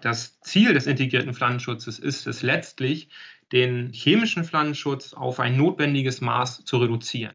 Das Ziel des integrierten Pflanzenschutzes ist es letztlich, den chemischen Pflanzenschutz auf ein notwendiges Maß zu reduzieren.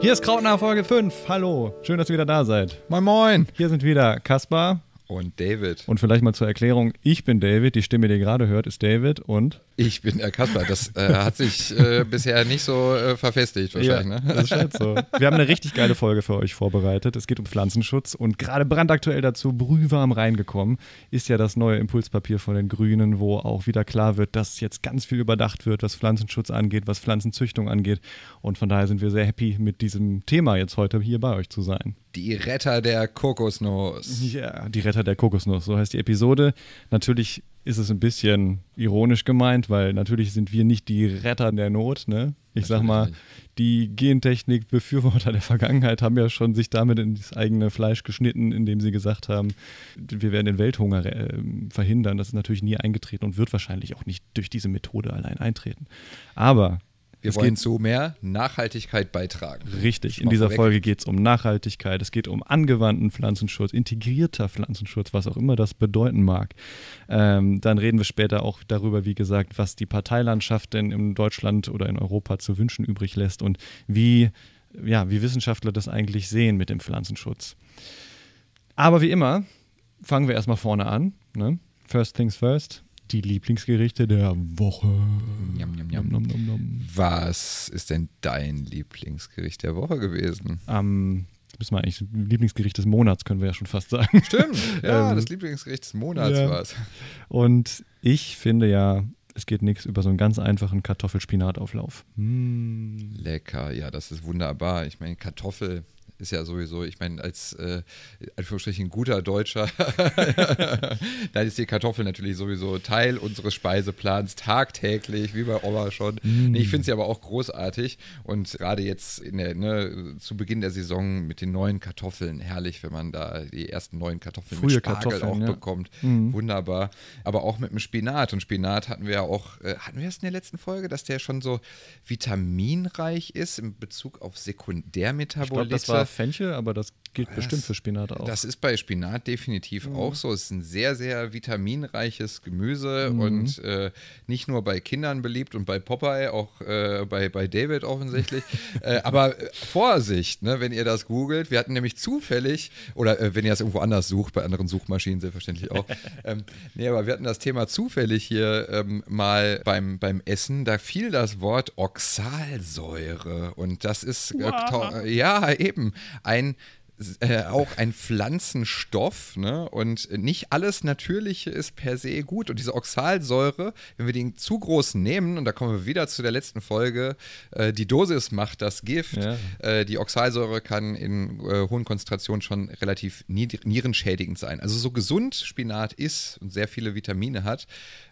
Hier ist Krautnah Folge 5. Hallo, schön, dass ihr wieder da seid. Moin, moin. Hier sind wieder Kaspar. Und David. Und vielleicht mal zur Erklärung, ich bin David, die Stimme, die ihr gerade hört, ist David und ich bin der Kasper. Das äh, hat sich äh, bisher nicht so äh, verfestigt wahrscheinlich. Ja, ne? Das scheint so. Wir haben eine richtig geile Folge für euch vorbereitet. Es geht um Pflanzenschutz und gerade brandaktuell dazu brühwarm reingekommen ist ja das neue Impulspapier von den Grünen, wo auch wieder klar wird, dass jetzt ganz viel überdacht wird, was Pflanzenschutz angeht, was Pflanzenzüchtung angeht. Und von daher sind wir sehr happy, mit diesem Thema jetzt heute hier bei euch zu sein. Die Retter der Kokosnuss. Ja, die Retter der Kokosnuss, so heißt die Episode. Natürlich ist es ein bisschen ironisch gemeint, weil natürlich sind wir nicht die Retter der Not. Ne? Ich sag mal, die Gentechnik-Befürworter der Vergangenheit haben ja schon sich damit ins eigene Fleisch geschnitten, indem sie gesagt haben, wir werden den Welthunger äh, verhindern. Das ist natürlich nie eingetreten und wird wahrscheinlich auch nicht durch diese Methode allein eintreten. Aber wir es wollen zu mehr Nachhaltigkeit beitragen. Richtig, in dieser vorweg. Folge geht es um Nachhaltigkeit, es geht um angewandten Pflanzenschutz, integrierter Pflanzenschutz, was auch immer das bedeuten mag. Ähm, dann reden wir später auch darüber, wie gesagt, was die Parteilandschaft denn in Deutschland oder in Europa zu wünschen übrig lässt und wie, ja, wie Wissenschaftler das eigentlich sehen mit dem Pflanzenschutz. Aber wie immer, fangen wir erstmal vorne an. Ne? First things first die Lieblingsgerichte der Woche. Njam, njam, njam. Nom, nom, nom, Was ist denn dein Lieblingsgericht der Woche gewesen? Am müssen wir eigentlich Lieblingsgericht des Monats, können wir ja schon fast sagen. Stimmt, ja, ähm, das Lieblingsgericht des Monats ja. war es. Und ich finde ja, es geht nichts über so einen ganz einfachen Kartoffelspinatauflauf. Mm. Lecker, ja, das ist wunderbar. Ich meine, Kartoffel ist ja sowieso, ich meine, als äh, Anführungsstrichen guter Deutscher, da ist die Kartoffel natürlich sowieso Teil unseres Speiseplans tagtäglich, wie bei Oma schon. Mm. ich finde sie aber auch großartig und gerade jetzt der, ne, zu Beginn der Saison mit den neuen Kartoffeln, herrlich, wenn man da die ersten neuen Kartoffeln Frühe mit Spargel auch ja. bekommt. Mm. Wunderbar. Aber auch mit dem Spinat und Spinat hatten wir ja auch, äh, hatten wir es in der letzten Folge, dass der schon so vitaminreich ist in Bezug auf Sekundärmetabolite. Fenchel, aber das gilt das, bestimmt für Spinat auch. Das ist bei Spinat definitiv mhm. auch so. Es ist ein sehr, sehr vitaminreiches Gemüse mhm. und äh, nicht nur bei Kindern beliebt und bei Popeye, auch äh, bei, bei David offensichtlich. äh, aber äh, Vorsicht, ne, wenn ihr das googelt. Wir hatten nämlich zufällig, oder äh, wenn ihr das irgendwo anders sucht, bei anderen Suchmaschinen selbstverständlich auch. ähm, nee, aber wir hatten das Thema zufällig hier ähm, mal beim, beim Essen. Da fiel das Wort Oxalsäure und das ist, äh, ja, eben ein äh, auch ein Pflanzenstoff ne? und nicht alles Natürliche ist per se gut. Und diese Oxalsäure, wenn wir den zu groß nehmen, und da kommen wir wieder zu der letzten Folge, äh, die Dosis macht das Gift. Ja. Äh, die Oxalsäure kann in äh, hohen Konzentrationen schon relativ nierenschädigend sein. Also so gesund Spinat ist und sehr viele Vitamine hat,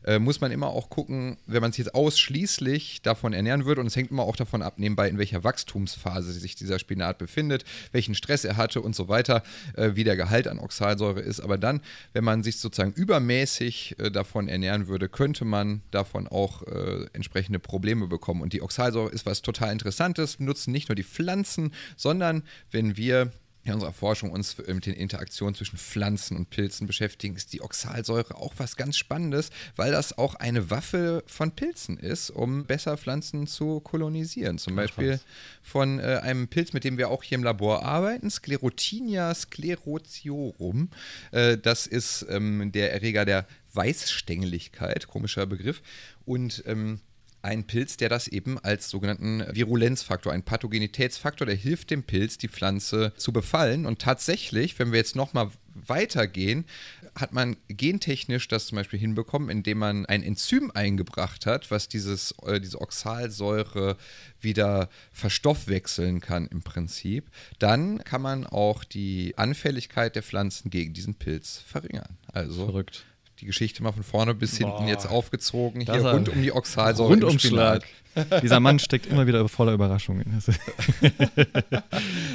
äh, muss man immer auch gucken, wenn man sich jetzt ausschließlich davon ernähren würde, und es hängt immer auch davon ab, nebenbei in welcher Wachstumsphase sich dieser Spinat befindet, welchen Stress er hatte und so weiter, äh, wie der Gehalt an Oxalsäure ist. Aber dann, wenn man sich sozusagen übermäßig äh, davon ernähren würde, könnte man davon auch äh, entsprechende Probleme bekommen. Und die Oxalsäure ist was total Interessantes, nutzen nicht nur die Pflanzen, sondern wenn wir in unserer Forschung uns mit den Interaktionen zwischen Pflanzen und Pilzen beschäftigen, ist die Oxalsäure auch was ganz Spannendes, weil das auch eine Waffe von Pilzen ist, um besser Pflanzen zu kolonisieren. Zum Beispiel von äh, einem Pilz, mit dem wir auch hier im Labor arbeiten, Sclerotinia sclerotiorum. Äh, das ist ähm, der Erreger der Weißstängeligkeit, komischer Begriff. Und ähm, ein Pilz, der das eben als sogenannten Virulenzfaktor, ein Pathogenitätsfaktor, der hilft dem Pilz, die Pflanze zu befallen. Und tatsächlich, wenn wir jetzt nochmal weitergehen, hat man gentechnisch das zum Beispiel hinbekommen, indem man ein Enzym eingebracht hat, was dieses, äh, diese Oxalsäure wieder verstoffwechseln kann im Prinzip. Dann kann man auch die Anfälligkeit der Pflanzen gegen diesen Pilz verringern. Also Verrückt die Geschichte mal von vorne bis hinten Boah, jetzt aufgezogen. Hier rund um die Oxalsäure Rundumschlag. Dieser Mann steckt immer wieder voller Überraschungen.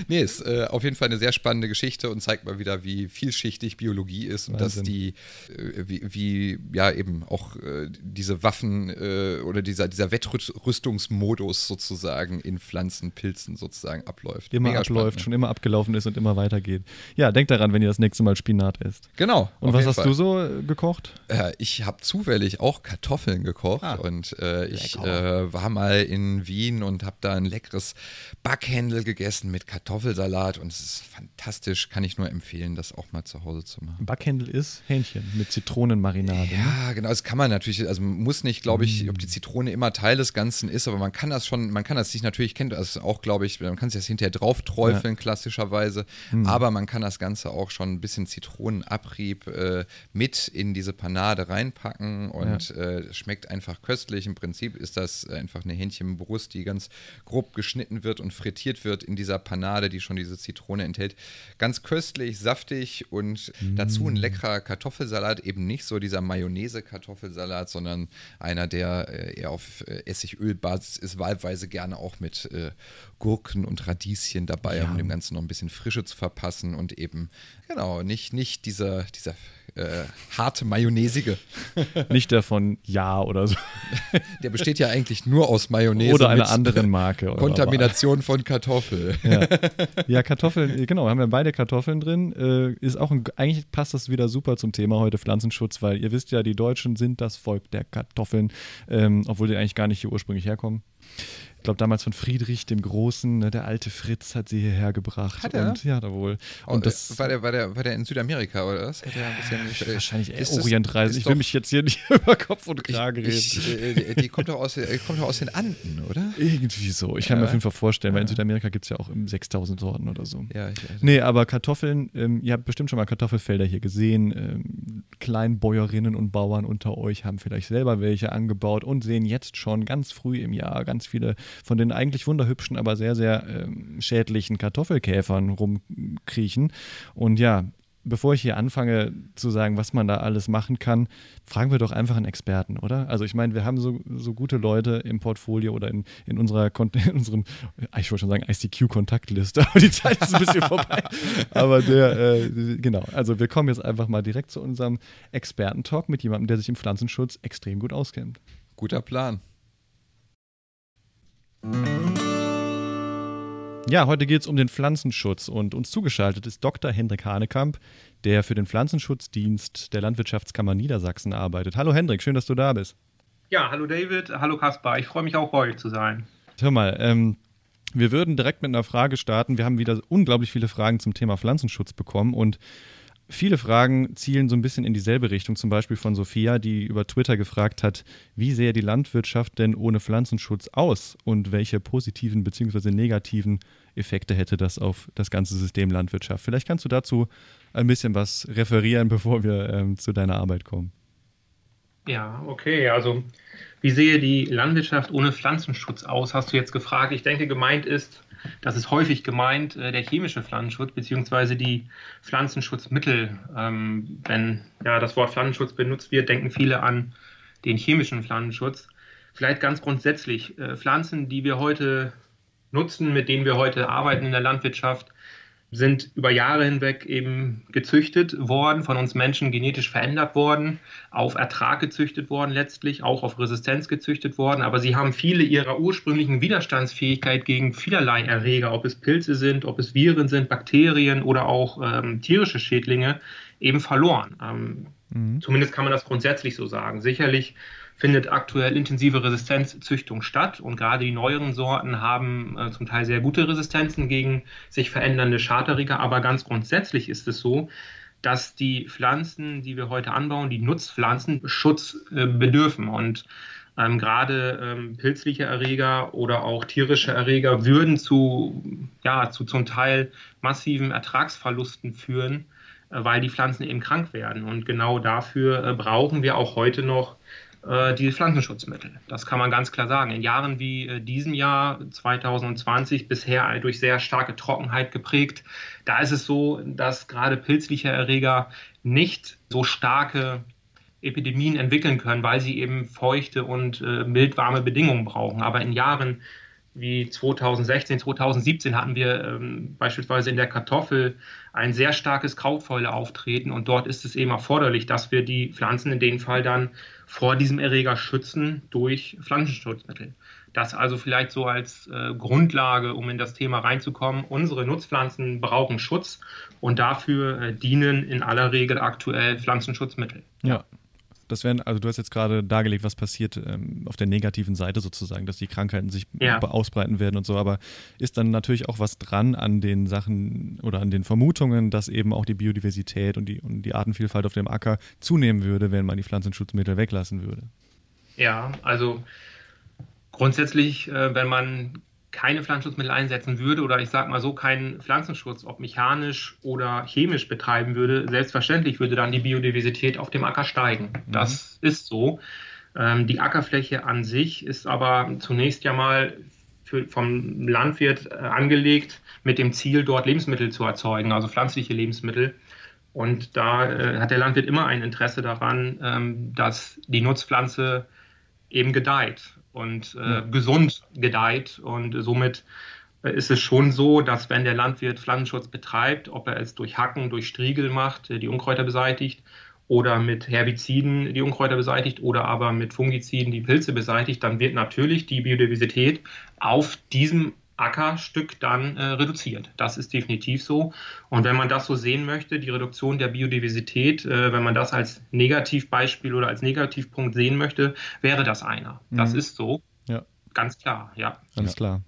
nee, ist äh, auf jeden Fall eine sehr spannende Geschichte und zeigt mal wieder, wie vielschichtig Biologie ist und Wahnsinn. dass die, äh, wie, wie, ja, eben auch äh, diese Waffen äh, oder dieser, dieser Wettrüstungsmodus sozusagen in Pflanzen, Pilzen sozusagen abläuft. Immer Mega abläuft, spannend, schon immer abgelaufen ist und immer weitergeht. Ja, denkt daran, wenn ihr das nächste Mal Spinat esst. Genau. Und was hast Fall. du so äh, gekocht? Äh, ich habe zufällig auch Kartoffeln gekocht ah, und ich war mal in Wien und habe da ein leckeres Backhändel gegessen mit Kartoffelsalat und es ist fantastisch. Kann ich nur empfehlen, das auch mal zu Hause zu machen. Backhändel ist Hähnchen mit Zitronenmarinade. Ne? Ja, ne? genau. Das kann man natürlich, also muss nicht, glaube ich, mm. ob die Zitrone immer Teil des Ganzen ist, aber man kann das schon, man kann das sich natürlich, kennt das auch, glaube ich, man kann es jetzt hinterher drauf träufeln, ja. klassischerweise, mm. aber man kann das Ganze auch schon ein bisschen Zitronenabrieb äh, mit in diese Panade reinpacken und ja. äh, schmeckt einfach köstlich. Im Prinzip ist das einfach eine Hähnchenbrust, die ganz grob geschnitten wird und frittiert wird in dieser Panade, die schon diese Zitrone enthält. Ganz köstlich, saftig und mm. dazu ein leckerer Kartoffelsalat, eben nicht so dieser Mayonnaise-Kartoffelsalat, sondern einer, der äh, eher auf äh, Essigölbasis ist, wahlweise gerne auch mit äh, Gurken und Radieschen dabei, ja. um dem Ganzen noch ein bisschen Frische zu verpassen und eben, genau, nicht, nicht dieser, dieser äh, harte Mayonnaisige. Nicht der von Ja oder so. Der besteht ja eigentlich nur aus Mayonnaise. Oder einer anderen Marke. Kontamination von Kartoffel. Ja. ja. Kartoffeln, genau, haben wir beide Kartoffeln drin. Äh, ist auch ein, eigentlich passt das wieder super zum Thema heute Pflanzenschutz, weil ihr wisst ja, die Deutschen sind das Volk der Kartoffeln, ähm, obwohl die eigentlich gar nicht hier ursprünglich herkommen ich glaube damals von Friedrich dem Großen, ne, der alte Fritz hat sie hierher gebracht. Hat er? Und, ja, da wohl. Und, und das, war, der, war, der, war der in Südamerika oder was? Hat ja, ein bisschen, äh, wahrscheinlich eher Orientreise. Ich will mich jetzt hier nicht über Kopf und Krage reden. Ich, äh, die kommt doch, aus, kommt doch aus den Anden, oder? Irgendwie so. Ich kann ja. mir auf jeden Fall vorstellen, weil in Südamerika gibt es ja auch 6000 Sorten oder so. Ja, ich, also nee, aber Kartoffeln, ähm, ihr habt bestimmt schon mal Kartoffelfelder hier gesehen. Ähm, Kleinbäuerinnen und Bauern unter euch haben vielleicht selber welche angebaut und sehen jetzt schon ganz früh im Jahr ganz viele von den eigentlich wunderhübschen, aber sehr, sehr ähm, schädlichen Kartoffelkäfern rumkriechen. Und ja, bevor ich hier anfange zu sagen, was man da alles machen kann, fragen wir doch einfach einen Experten, oder? Also ich meine, wir haben so, so gute Leute im Portfolio oder in, in, unserer, in unserem, ich wollte schon sagen ICQ-Kontaktliste, aber die Zeit ist ein bisschen vorbei. Aber der, äh, genau, also wir kommen jetzt einfach mal direkt zu unserem Experten-Talk mit jemandem, der sich im Pflanzenschutz extrem gut auskennt. Guter Plan. Ja, heute geht es um den Pflanzenschutz und uns zugeschaltet ist Dr. Hendrik Hanekamp, der für den Pflanzenschutzdienst der Landwirtschaftskammer Niedersachsen arbeitet. Hallo Hendrik, schön, dass du da bist. Ja, hallo David, hallo Kaspar, ich freue mich auch bei euch zu sein. Hör mal, ähm, wir würden direkt mit einer Frage starten. Wir haben wieder unglaublich viele Fragen zum Thema Pflanzenschutz bekommen und Viele Fragen zielen so ein bisschen in dieselbe Richtung, zum Beispiel von Sophia, die über Twitter gefragt hat, wie sähe die Landwirtschaft denn ohne Pflanzenschutz aus und welche positiven bzw. negativen Effekte hätte das auf das ganze System Landwirtschaft. Vielleicht kannst du dazu ein bisschen was referieren, bevor wir ähm, zu deiner Arbeit kommen. Ja, okay. Also, wie sehe die Landwirtschaft ohne Pflanzenschutz aus, hast du jetzt gefragt. Ich denke, gemeint ist, das ist häufig gemeint, äh, der chemische Pflanzenschutz bzw. die Pflanzenschutzmittel. Ähm, wenn ja, das Wort Pflanzenschutz benutzt wird, denken viele an den chemischen Pflanzenschutz. Vielleicht ganz grundsätzlich, äh, Pflanzen, die wir heute nutzen, mit denen wir heute arbeiten in der Landwirtschaft, sind über Jahre hinweg eben gezüchtet worden, von uns Menschen genetisch verändert worden, auf Ertrag gezüchtet worden letztlich, auch auf Resistenz gezüchtet worden. Aber sie haben viele ihrer ursprünglichen Widerstandsfähigkeit gegen vielerlei Erreger, ob es Pilze sind, ob es Viren sind, Bakterien oder auch ähm, tierische Schädlinge, eben verloren. Ähm, mhm. Zumindest kann man das grundsätzlich so sagen. Sicherlich findet aktuell intensive Resistenzzüchtung statt. Und gerade die neueren Sorten haben äh, zum Teil sehr gute Resistenzen gegen sich verändernde Schadträger, aber ganz grundsätzlich ist es so, dass die Pflanzen, die wir heute anbauen, die Nutzpflanzen Schutz äh, bedürfen. Und ähm, gerade ähm, pilzliche Erreger oder auch tierische Erreger würden zu, ja, zu zum Teil massiven Ertragsverlusten führen, äh, weil die Pflanzen eben krank werden. Und genau dafür äh, brauchen wir auch heute noch die Pflanzenschutzmittel. Das kann man ganz klar sagen. In Jahren wie äh, diesem Jahr 2020 bisher durch sehr starke Trockenheit geprägt, da ist es so, dass gerade pilzliche Erreger nicht so starke Epidemien entwickeln können, weil sie eben feuchte und äh, mildwarme Bedingungen brauchen. Aber in Jahren wie 2016, 2017 hatten wir ähm, beispielsweise in der Kartoffel ein sehr starkes Krautfäule-Auftreten und dort ist es eben erforderlich, dass wir die Pflanzen in dem Fall dann vor diesem Erreger schützen durch Pflanzenschutzmittel. Das also vielleicht so als äh, Grundlage, um in das Thema reinzukommen. Unsere Nutzpflanzen brauchen Schutz und dafür äh, dienen in aller Regel aktuell Pflanzenschutzmittel. Ja, das wären, also du hast jetzt gerade dargelegt, was passiert ähm, auf der negativen Seite sozusagen, dass die Krankheiten sich ja. ausbreiten werden und so, aber ist dann natürlich auch was dran an den Sachen oder an den Vermutungen, dass eben auch die Biodiversität und die, und die Artenvielfalt auf dem Acker zunehmen würde, wenn man die Pflanzenschutzmittel weglassen würde? Ja, also grundsätzlich, äh, wenn man keine Pflanzenschutzmittel einsetzen würde oder ich sage mal so keinen Pflanzenschutz, ob mechanisch oder chemisch betreiben würde, selbstverständlich würde dann die Biodiversität auf dem Acker steigen. Mhm. Das ist so. Ähm, die Ackerfläche an sich ist aber zunächst ja mal für, vom Landwirt äh, angelegt mit dem Ziel, dort Lebensmittel zu erzeugen, also pflanzliche Lebensmittel. Und da äh, hat der Landwirt immer ein Interesse daran, ähm, dass die Nutzpflanze eben gedeiht und äh, ja. gesund gedeiht. Und somit äh, ist es schon so, dass wenn der Landwirt Pflanzenschutz betreibt, ob er es durch Hacken, durch Striegel macht, äh, die Unkräuter beseitigt, oder mit Herbiziden die Unkräuter beseitigt oder aber mit Fungiziden die Pilze beseitigt, dann wird natürlich die Biodiversität auf diesem Ackerstück dann äh, reduziert. Das ist definitiv so. Und wenn man das so sehen möchte, die Reduktion der Biodiversität, äh, wenn man das als Negativbeispiel oder als Negativpunkt sehen möchte, wäre das einer. Das mhm. ist so. Ja. Ganz klar, ja. Ganz ja. klar.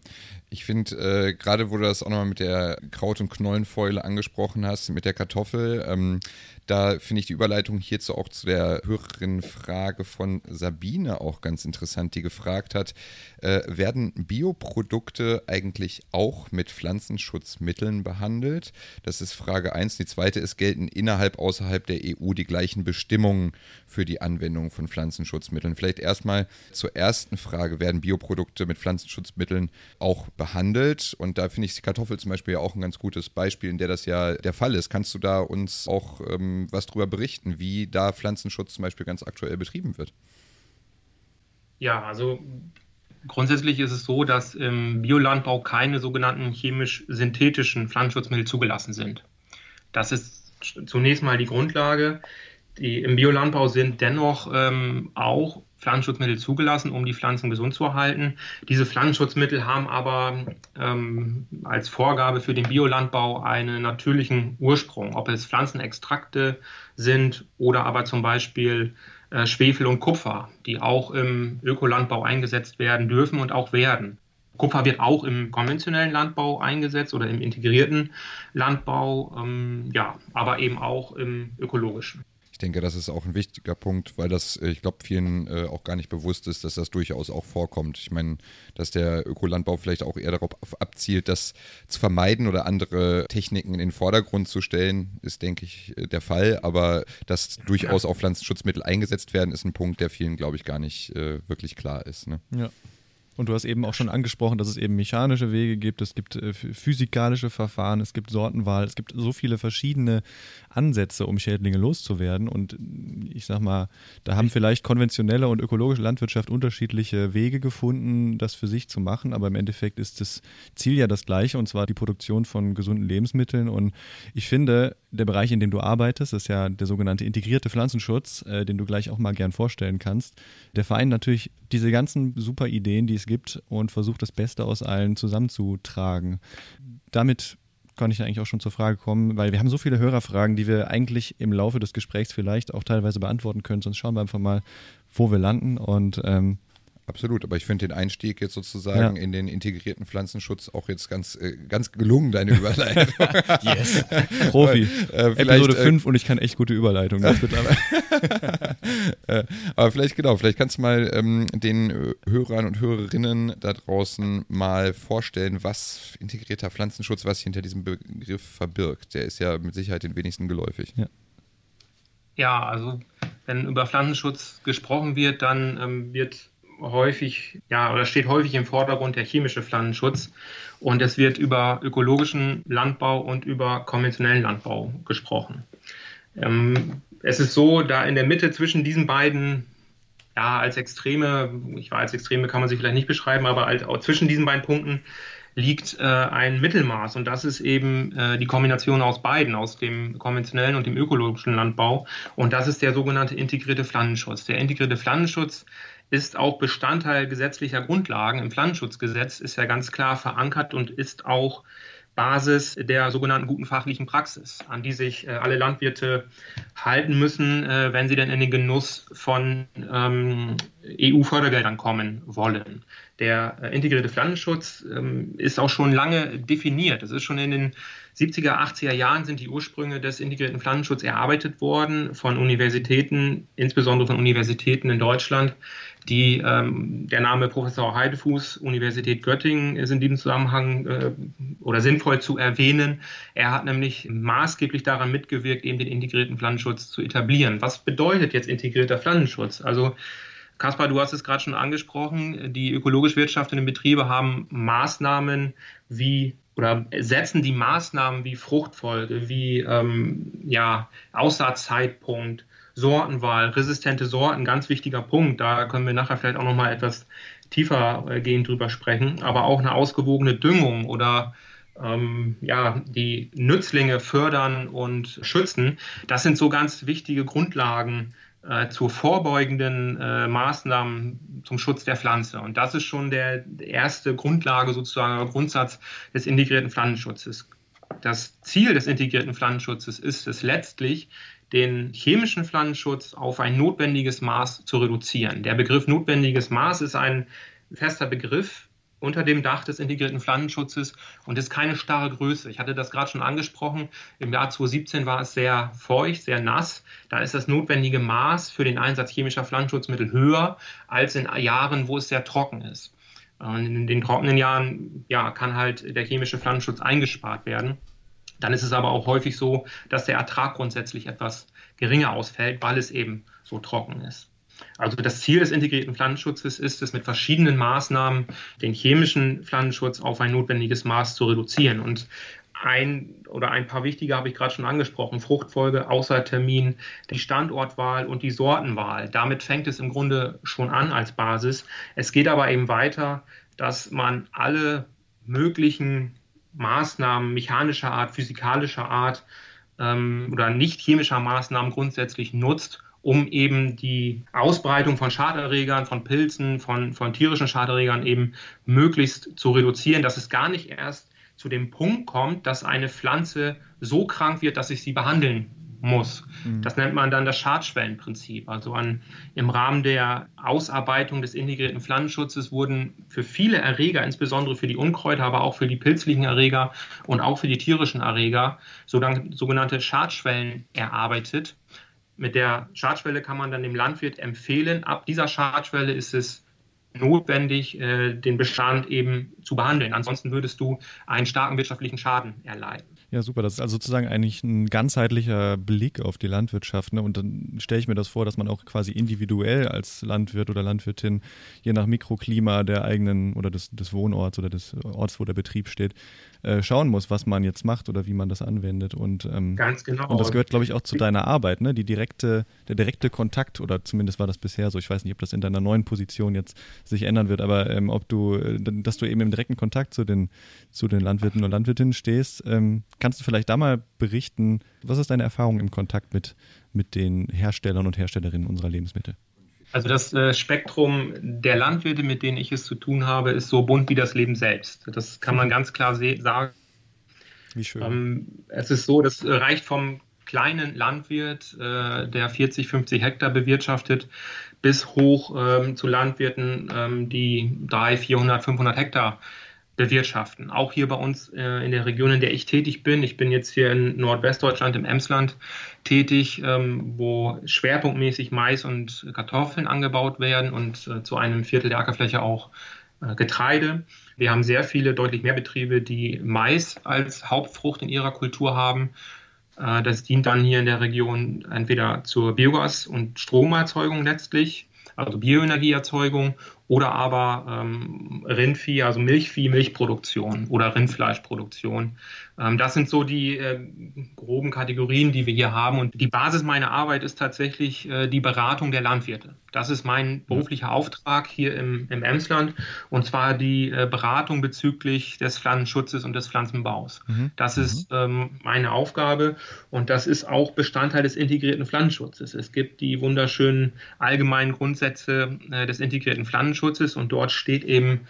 Ich finde, äh, gerade wo du das auch nochmal mit der Kraut- und Knollenfäule angesprochen hast, mit der Kartoffel, ähm, da finde ich die Überleitung hierzu auch zu der höheren Frage von Sabine auch ganz interessant, die gefragt hat, äh, werden Bioprodukte eigentlich auch mit Pflanzenschutzmitteln behandelt? Das ist Frage 1. Die zweite ist, gelten innerhalb, außerhalb der EU die gleichen Bestimmungen für die Anwendung von Pflanzenschutzmitteln? Vielleicht erstmal zur ersten Frage, werden Bioprodukte mit Pflanzenschutzmitteln auch behandelt? Und da finde ich die Kartoffel zum Beispiel ja auch ein ganz gutes Beispiel, in der das ja der Fall ist. Kannst du da uns auch ähm, was darüber berichten, wie da Pflanzenschutz zum Beispiel ganz aktuell betrieben wird? Ja, also grundsätzlich ist es so, dass im Biolandbau keine sogenannten chemisch-synthetischen Pflanzenschutzmittel zugelassen sind. Das ist zunächst mal die Grundlage. Die, Im Biolandbau sind dennoch ähm, auch Pflanzenschutzmittel zugelassen, um die Pflanzen gesund zu erhalten. Diese Pflanzenschutzmittel haben aber ähm, als Vorgabe für den Biolandbau einen natürlichen Ursprung, ob es Pflanzenextrakte sind oder aber zum Beispiel äh, Schwefel und Kupfer, die auch im Ökolandbau eingesetzt werden dürfen und auch werden. Kupfer wird auch im konventionellen Landbau eingesetzt oder im integrierten Landbau, ähm, ja, aber eben auch im ökologischen. Ich denke, das ist auch ein wichtiger Punkt, weil das, äh, ich glaube, vielen äh, auch gar nicht bewusst ist, dass das durchaus auch vorkommt. Ich meine, dass der Ökolandbau vielleicht auch eher darauf abzielt, das zu vermeiden oder andere Techniken in den Vordergrund zu stellen, ist, denke ich, äh, der Fall. Aber dass durchaus auch Pflanzenschutzmittel eingesetzt werden, ist ein Punkt, der vielen, glaube ich, gar nicht äh, wirklich klar ist. Ne? Ja. Und du hast eben auch schon angesprochen, dass es eben mechanische Wege gibt, es gibt äh, physikalische Verfahren, es gibt Sortenwahl, es gibt so viele verschiedene Ansätze, um Schädlinge loszuwerden. Und ich sag mal, da haben vielleicht konventionelle und ökologische Landwirtschaft unterschiedliche Wege gefunden, das für sich zu machen. Aber im Endeffekt ist das Ziel ja das gleiche, und zwar die Produktion von gesunden Lebensmitteln. Und ich finde, der Bereich, in dem du arbeitest, ist ja der sogenannte integrierte Pflanzenschutz, äh, den du gleich auch mal gern vorstellen kannst. Der vereint natürlich diese ganzen super Ideen, die es gibt und versucht das Beste aus allen zusammenzutragen. Damit kann ich eigentlich auch schon zur Frage kommen, weil wir haben so viele Hörerfragen, die wir eigentlich im Laufe des Gesprächs vielleicht auch teilweise beantworten können. Sonst schauen wir einfach mal, wo wir landen und ähm, Absolut, aber ich finde den Einstieg jetzt sozusagen ja. in den integrierten Pflanzenschutz auch jetzt ganz, äh, ganz gelungen, deine Überleitung. yes. Profi. äh, Episode 5 äh, und ich kann echt gute Überleitungen. äh, aber vielleicht, genau, vielleicht kannst du mal ähm, den Hörern und Hörerinnen da draußen mal vorstellen, was integrierter Pflanzenschutz, was sich hinter diesem Begriff verbirgt. Der ist ja mit Sicherheit den wenigsten geläufig. Ja. Ja, also wenn über Pflanzenschutz gesprochen wird, dann ähm, wird häufig, ja, oder steht häufig im Vordergrund der chemische Pflanzenschutz. Und es wird über ökologischen Landbau und über konventionellen Landbau gesprochen. Ähm, es ist so, da in der Mitte zwischen diesen beiden, ja, als Extreme, ich war als Extreme kann man sich vielleicht nicht beschreiben, aber als, zwischen diesen beiden Punkten liegt äh, ein Mittelmaß und das ist eben äh, die Kombination aus beiden, aus dem konventionellen und dem ökologischen Landbau und das ist der sogenannte integrierte Pflanzenschutz. Der integrierte Pflanzenschutz ist auch Bestandteil gesetzlicher Grundlagen. Im Pflanzenschutzgesetz ist ja ganz klar verankert und ist auch Basis der sogenannten guten fachlichen Praxis, an die sich äh, alle Landwirte halten müssen, äh, wenn sie denn in den Genuss von ähm, EU-Fördergeldern kommen wollen. Der äh, integrierte Pflanzenschutz ähm, ist auch schon lange definiert. Es ist schon in den 70er, 80er Jahren sind die Ursprünge des integrierten Pflanzenschutzes erarbeitet worden von Universitäten, insbesondere von Universitäten in Deutschland. Die, ähm, der Name Professor Heidefuß, Universität Göttingen, ist in diesem Zusammenhang äh, oder sinnvoll zu erwähnen. Er hat nämlich maßgeblich daran mitgewirkt, eben den integrierten Pflanzenschutz zu etablieren. Was bedeutet jetzt integrierter Pflanzenschutz? Also Kaspar, du hast es gerade schon angesprochen, die ökologisch wirtschaftenden Betriebe haben Maßnahmen wie oder setzen die Maßnahmen wie Fruchtfolge, wie ähm, ja, Aussaatzeitpunkt, Sortenwahl, resistente Sorten, ganz wichtiger Punkt. Da können wir nachher vielleicht auch nochmal etwas tiefer äh, gehend drüber sprechen. Aber auch eine ausgewogene Düngung oder ähm, ja, die Nützlinge fördern und schützen. Das sind so ganz wichtige Grundlagen äh, zu vorbeugenden äh, Maßnahmen zum Schutz der Pflanze. Und das ist schon der erste Grundlage, sozusagen Grundsatz des integrierten Pflanzenschutzes. Das Ziel des integrierten Pflanzenschutzes ist es letztlich, den chemischen Pflanzenschutz auf ein notwendiges Maß zu reduzieren. Der Begriff notwendiges Maß ist ein fester Begriff, unter dem Dach des integrierten Pflanzenschutzes und ist keine starre Größe. Ich hatte das gerade schon angesprochen. Im Jahr 2017 war es sehr feucht, sehr nass. Da ist das notwendige Maß für den Einsatz chemischer Pflanzenschutzmittel höher als in Jahren, wo es sehr trocken ist. Und in den trockenen Jahren ja, kann halt der chemische Pflanzenschutz eingespart werden. Dann ist es aber auch häufig so, dass der Ertrag grundsätzlich etwas geringer ausfällt, weil es eben so trocken ist. Also das Ziel des integrierten Pflanzenschutzes ist es, mit verschiedenen Maßnahmen den chemischen Pflanzenschutz auf ein notwendiges Maß zu reduzieren. Und ein oder ein paar wichtige habe ich gerade schon angesprochen. Fruchtfolge, Aussaattermin, die Standortwahl und die Sortenwahl. Damit fängt es im Grunde schon an als Basis. Es geht aber eben weiter, dass man alle möglichen Maßnahmen mechanischer Art, physikalischer Art ähm, oder nicht chemischer Maßnahmen grundsätzlich nutzt, um eben die Ausbreitung von Schaderregern, von Pilzen, von, von tierischen Schaderregern eben möglichst zu reduzieren, dass es gar nicht erst zu dem Punkt kommt, dass eine Pflanze so krank wird, dass ich sie behandeln muss. Mhm. Das nennt man dann das Schadschwellenprinzip. Also an, im Rahmen der Ausarbeitung des integrierten Pflanzenschutzes wurden für viele Erreger, insbesondere für die Unkräuter, aber auch für die pilzlichen Erreger und auch für die tierischen Erreger, sogenannte Schadschwellen erarbeitet mit der Schadschwelle kann man dann dem Landwirt empfehlen, ab dieser Schadschwelle ist es notwendig, äh, den Bestand eben zu behandeln. Ansonsten würdest du einen starken wirtschaftlichen Schaden erleiden. Ja, super. Das ist also sozusagen eigentlich ein ganzheitlicher Blick auf die Landwirtschaft. Ne? Und dann stelle ich mir das vor, dass man auch quasi individuell als Landwirt oder Landwirtin, je nach Mikroklima der eigenen oder des, des Wohnorts oder des Orts, wo der Betrieb steht, äh, schauen muss, was man jetzt macht oder wie man das anwendet. Und, ähm, Ganz genau. Und das gehört, glaube ich, auch zu deiner Arbeit, ne? Die direkte, der direkte Kontakt, oder zumindest war das bisher so. Ich weiß nicht, ob das in deiner neuen Position jetzt sich ändern wird, aber ähm, ob du, äh, dass du eben im direkten Kontakt zu den, zu den Landwirten und Landwirtinnen stehst, ähm, Kannst du vielleicht da mal berichten, was ist deine Erfahrung im Kontakt mit, mit den Herstellern und Herstellerinnen unserer Lebensmittel? Also das äh, Spektrum der Landwirte, mit denen ich es zu tun habe, ist so bunt wie das Leben selbst. Das kann man ganz klar sagen. Wie schön. Ähm, es ist so, das reicht vom kleinen Landwirt, äh, der 40, 50 Hektar bewirtschaftet, bis hoch ähm, zu Landwirten, ähm, die 300, 400, 500 Hektar bewirtschaften. Auch hier bei uns äh, in der Region, in der ich tätig bin. Ich bin jetzt hier in Nordwestdeutschland im Emsland tätig, ähm, wo schwerpunktmäßig Mais und Kartoffeln angebaut werden und äh, zu einem Viertel der Ackerfläche auch äh, Getreide. Wir haben sehr viele, deutlich mehr Betriebe, die Mais als Hauptfrucht in ihrer Kultur haben. Äh, das dient dann hier in der Region entweder zur Biogas- und Stromerzeugung letztlich also Bioenergieerzeugung oder aber ähm, Rindvieh, also Milchvieh, Milchproduktion oder Rindfleischproduktion. Ähm, das sind so die äh, groben Kategorien, die wir hier haben. Und die Basis meiner Arbeit ist tatsächlich äh, die Beratung der Landwirte. Das ist mein beruflicher Auftrag hier im, im Emsland und zwar die äh, Beratung bezüglich des Pflanzenschutzes und des Pflanzenbaus. Mhm. Das ist mhm. ähm, meine Aufgabe und das ist auch Bestandteil des integrierten Pflanzenschutzes. Es gibt die wunderschönen allgemeinen Grundsätze äh, des integrierten Pflanzenschutzes und dort steht eben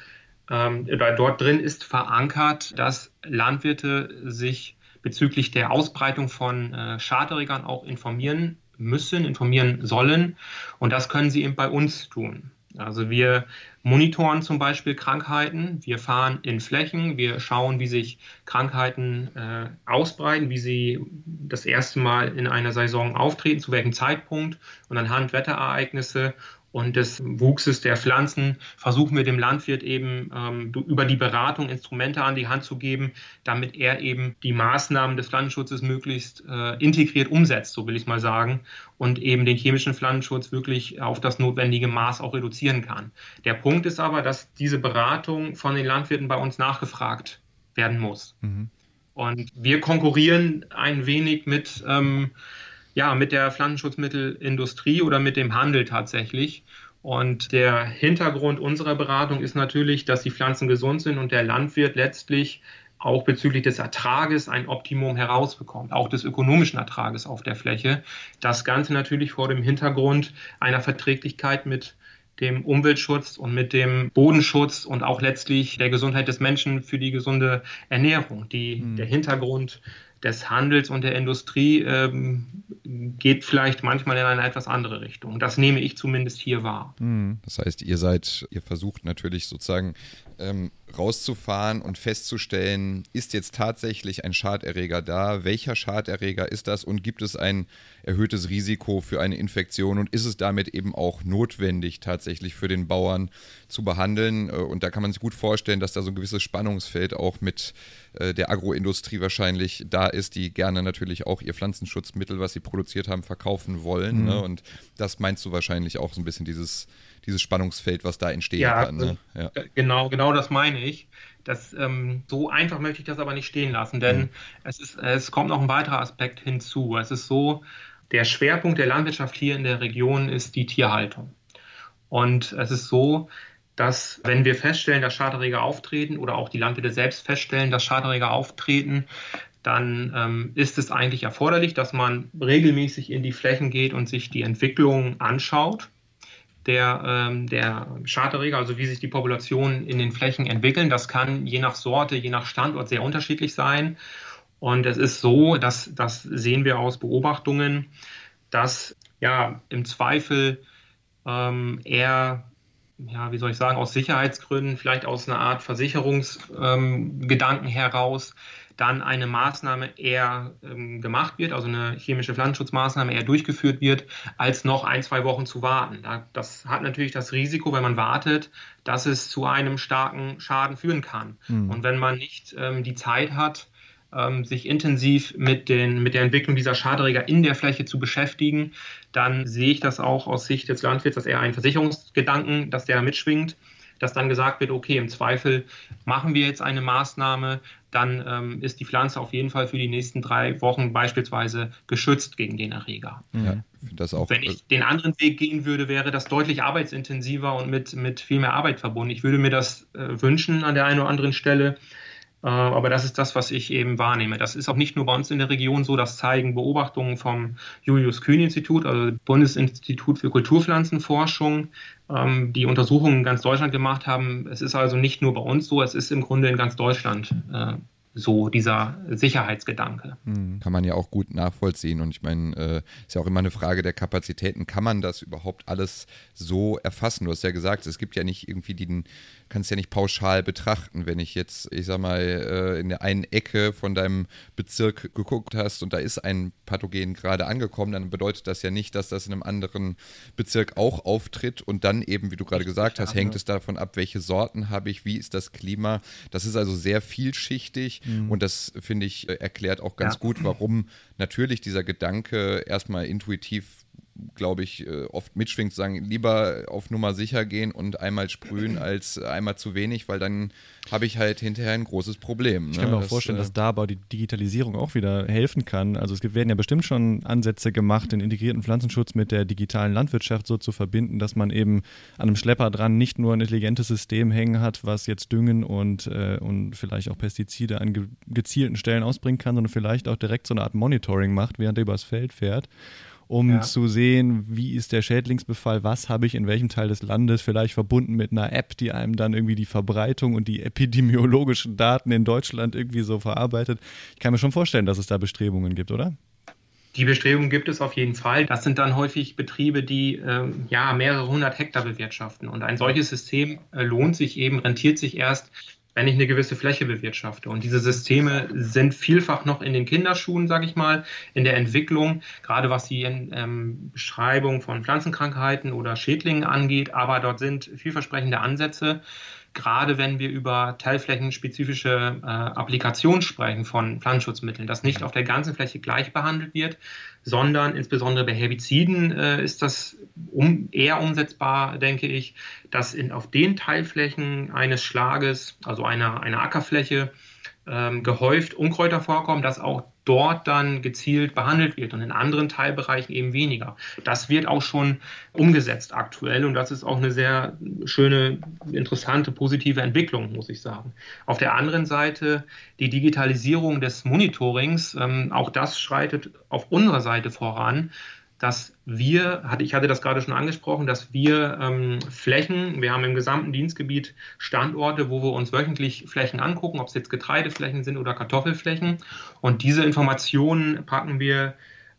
ähm, dort drin ist verankert, dass Landwirte sich bezüglich der Ausbreitung von äh, Schadträgern auch informieren müssen, informieren sollen. Und das können sie eben bei uns tun. Also wir monitoren zum Beispiel Krankheiten, wir fahren in Flächen, wir schauen, wie sich Krankheiten äh, ausbreiten, wie sie das erste Mal in einer Saison auftreten, zu welchem Zeitpunkt und anhand Wetterereignisse und des Wuchses der Pflanzen versuchen wir dem Landwirt eben ähm, über die Beratung Instrumente an die Hand zu geben, damit er eben die Maßnahmen des Pflanzenschutzes möglichst äh, integriert umsetzt, so will ich mal sagen, und eben den chemischen Pflanzenschutz wirklich auf das notwendige Maß auch reduzieren kann. Der Punkt ist aber, dass diese Beratung von den Landwirten bei uns nachgefragt werden muss. Mhm. Und wir konkurrieren ein wenig mit ähm, ja, mit der Pflanzenschutzmittelindustrie oder mit dem Handel tatsächlich. Und der Hintergrund unserer Beratung ist natürlich, dass die Pflanzen gesund sind und der Landwirt letztlich auch bezüglich des Ertrages ein Optimum herausbekommt, auch des ökonomischen Ertrages auf der Fläche. Das Ganze natürlich vor dem Hintergrund einer Verträglichkeit mit dem Umweltschutz und mit dem Bodenschutz und auch letztlich der Gesundheit des Menschen für die gesunde Ernährung. Die, mhm. Der Hintergrund des Handels und der Industrie ähm, geht vielleicht manchmal in eine etwas andere Richtung. Das nehme ich zumindest hier wahr. Hm. Das heißt, ihr seid, ihr versucht natürlich sozusagen ähm, rauszufahren und festzustellen, ist jetzt tatsächlich ein Schaderreger da? Welcher Schaderreger ist das und gibt es ein erhöhtes Risiko für eine Infektion und ist es damit eben auch notwendig, tatsächlich für den Bauern zu behandeln? Äh, und da kann man sich gut vorstellen, dass da so ein gewisses Spannungsfeld auch mit äh, der Agroindustrie wahrscheinlich da ist, die gerne natürlich auch ihr Pflanzenschutzmittel, was sie produziert haben, verkaufen wollen. Mhm. Ne? Und das meinst du wahrscheinlich auch so ein bisschen dieses dieses Spannungsfeld, was da entstehen ja, kann. Ne? Ja. Genau, genau das meine ich. Das, ähm, so einfach möchte ich das aber nicht stehen lassen, denn mhm. es, ist, es kommt noch ein weiterer Aspekt hinzu. Es ist so, der Schwerpunkt der Landwirtschaft hier in der Region ist die Tierhaltung. Und es ist so, dass wenn wir feststellen, dass Schaderreger auftreten oder auch die Landwirte selbst feststellen, dass Schaderreger auftreten, dann ähm, ist es eigentlich erforderlich, dass man regelmäßig in die Flächen geht und sich die Entwicklung anschaut der, ähm, der Charterreger, also wie sich die Populationen in den Flächen entwickeln. Das kann je nach Sorte, je nach Standort sehr unterschiedlich sein. Und es ist so, dass das sehen wir aus Beobachtungen, dass ja im Zweifel ähm, eher, ja, wie soll ich sagen, aus Sicherheitsgründen, vielleicht aus einer Art Versicherungsgedanken ähm, heraus, dann eine Maßnahme eher ähm, gemacht wird, also eine chemische Pflanzenschutzmaßnahme eher durchgeführt wird, als noch ein, zwei Wochen zu warten. Das hat natürlich das Risiko, wenn man wartet, dass es zu einem starken Schaden führen kann. Mhm. Und wenn man nicht ähm, die Zeit hat, ähm, sich intensiv mit, den, mit der Entwicklung dieser Schadträger in der Fläche zu beschäftigen, dann sehe ich das auch aus Sicht des Landwirts, dass er einen Versicherungsgedanken, dass der mitschwingt dass dann gesagt wird, okay, im Zweifel machen wir jetzt eine Maßnahme, dann ähm, ist die Pflanze auf jeden Fall für die nächsten drei Wochen beispielsweise geschützt gegen den Erreger. Ja, das auch, Wenn ich den anderen Weg gehen würde, wäre das deutlich arbeitsintensiver und mit, mit viel mehr Arbeit verbunden. Ich würde mir das äh, wünschen an der einen oder anderen Stelle. Äh, aber das ist das, was ich eben wahrnehme. Das ist auch nicht nur bei uns in der Region so, das zeigen Beobachtungen vom Julius-Kühn-Institut, also Bundesinstitut für Kulturpflanzenforschung, ähm, die Untersuchungen in ganz Deutschland gemacht haben. Es ist also nicht nur bei uns so, es ist im Grunde in ganz Deutschland äh, so dieser Sicherheitsgedanke. Hm, kann man ja auch gut nachvollziehen. Und ich meine, äh, ist ja auch immer eine Frage der Kapazitäten. Kann man das überhaupt alles so erfassen? Du hast ja gesagt, es gibt ja nicht irgendwie den, kannst ja nicht pauschal betrachten. Wenn ich jetzt, ich sag mal, äh, in der einen Ecke von deinem Bezirk geguckt hast und da ist ein Pathogen gerade angekommen, dann bedeutet das ja nicht, dass das in einem anderen Bezirk auch auftritt. Und dann eben, wie du gerade gesagt hast, hängt es davon ab, welche Sorten habe ich, wie ist das Klima. Das ist also sehr vielschichtig. Mhm. Und das, finde ich, äh, erklärt auch ganz ja. gut, warum natürlich dieser Gedanke erstmal intuitiv glaube ich, äh, oft mitschwingt, zu sagen, lieber auf Nummer sicher gehen und einmal sprühen als einmal zu wenig, weil dann habe ich halt hinterher ein großes Problem. Ne? Ich kann mir auch das, vorstellen, dass äh, da aber die Digitalisierung auch wieder helfen kann. Also es werden ja bestimmt schon Ansätze gemacht, den integrierten Pflanzenschutz mit der digitalen Landwirtschaft so zu verbinden, dass man eben an einem Schlepper dran nicht nur ein intelligentes System hängen hat, was jetzt Düngen und, äh, und vielleicht auch Pestizide an ge gezielten Stellen ausbringen kann, sondern vielleicht auch direkt so eine Art Monitoring macht, während er übers Feld fährt um ja. zu sehen, wie ist der Schädlingsbefall, was habe ich in welchem Teil des Landes, vielleicht verbunden mit einer App, die einem dann irgendwie die Verbreitung und die epidemiologischen Daten in Deutschland irgendwie so verarbeitet. Ich kann mir schon vorstellen, dass es da Bestrebungen gibt, oder? Die Bestrebungen gibt es auf jeden Fall. Das sind dann häufig Betriebe, die äh, ja mehrere hundert Hektar bewirtschaften. Und ein solches System äh, lohnt sich eben, rentiert sich erst, wenn ich eine gewisse Fläche bewirtschafte. Und diese Systeme sind vielfach noch in den Kinderschuhen, sage ich mal, in der Entwicklung, gerade was die ähm, Beschreibung von Pflanzenkrankheiten oder Schädlingen angeht. Aber dort sind vielversprechende Ansätze gerade wenn wir über teilflächenspezifische äh, Applikationen sprechen von Pflanzenschutzmitteln, dass nicht auf der ganzen Fläche gleich behandelt wird, sondern insbesondere bei Herbiziden äh, ist das um, eher umsetzbar, denke ich, dass in, auf den Teilflächen eines Schlages, also einer, einer Ackerfläche, ähm, gehäuft Unkräuter vorkommen, dass auch dort dann gezielt behandelt wird und in anderen Teilbereichen eben weniger. Das wird auch schon umgesetzt aktuell und das ist auch eine sehr schöne, interessante, positive Entwicklung, muss ich sagen. Auf der anderen Seite die Digitalisierung des Monitorings, ähm, auch das schreitet auf unserer Seite voran dass wir, ich hatte das gerade schon angesprochen, dass wir ähm, Flächen, wir haben im gesamten Dienstgebiet Standorte, wo wir uns wöchentlich Flächen angucken, ob es jetzt Getreideflächen sind oder Kartoffelflächen. Und diese Informationen packen wir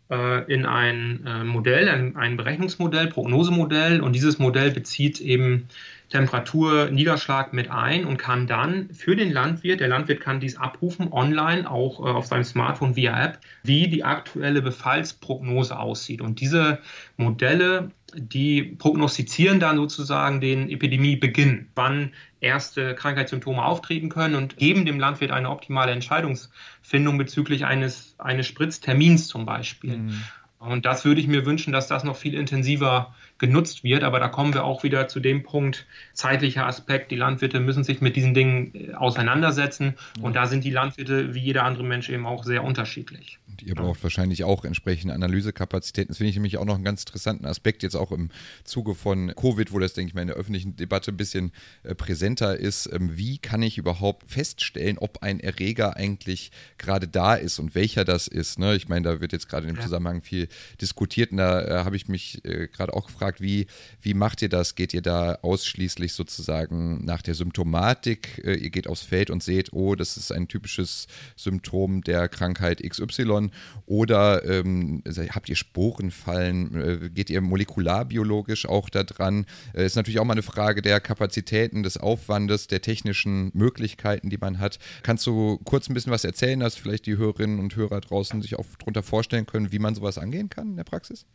äh, in ein äh, Modell, ein, ein Berechnungsmodell, Prognosemodell. Und dieses Modell bezieht eben Temperatur, Niederschlag mit ein und kann dann für den Landwirt, der Landwirt kann dies abrufen online, auch äh, auf seinem Smartphone via App, wie die aktuelle Befallsprognose aussieht. Und diese Modelle, die prognostizieren dann sozusagen den Epidemiebeginn, wann erste Krankheitssymptome auftreten können und geben dem Landwirt eine optimale Entscheidungsfindung bezüglich eines, eines Spritztermins zum Beispiel. Mhm. Und das würde ich mir wünschen, dass das noch viel intensiver genutzt wird. Aber da kommen wir auch wieder zu dem Punkt, zeitlicher Aspekt. Die Landwirte müssen sich mit diesen Dingen äh, auseinandersetzen. Und da sind die Landwirte wie jeder andere Mensch eben auch sehr unterschiedlich. Und ihr braucht ja. wahrscheinlich auch entsprechende Analysekapazitäten. Das finde ich nämlich auch noch einen ganz interessanten Aspekt, jetzt auch im Zuge von Covid, wo das, denke ich mal, in der öffentlichen Debatte ein bisschen äh, präsenter ist. Ähm, wie kann ich überhaupt feststellen, ob ein Erreger eigentlich gerade da ist und welcher das ist? Ne? Ich meine, da wird jetzt gerade in dem. Zusammenhang viel diskutiert und da äh, habe ich mich gerade auch gefragt, gefragt, wie, wie macht ihr das? Geht ihr da ausschließlich sozusagen nach der Symptomatik? Äh, ihr geht aufs Feld und seht, oh, das ist ein typisches Symptom der Krankheit XY. Oder ähm, habt ihr Sporenfallen? Äh, geht ihr molekularbiologisch auch da dran? Äh, ist natürlich auch mal eine Frage der Kapazitäten, des Aufwandes, der technischen Möglichkeiten, die man hat. Kannst du kurz ein bisschen was erzählen, dass vielleicht die Hörerinnen und Hörer draußen sich auch darunter vorstellen können, wie man sowas angehen kann in der Praxis?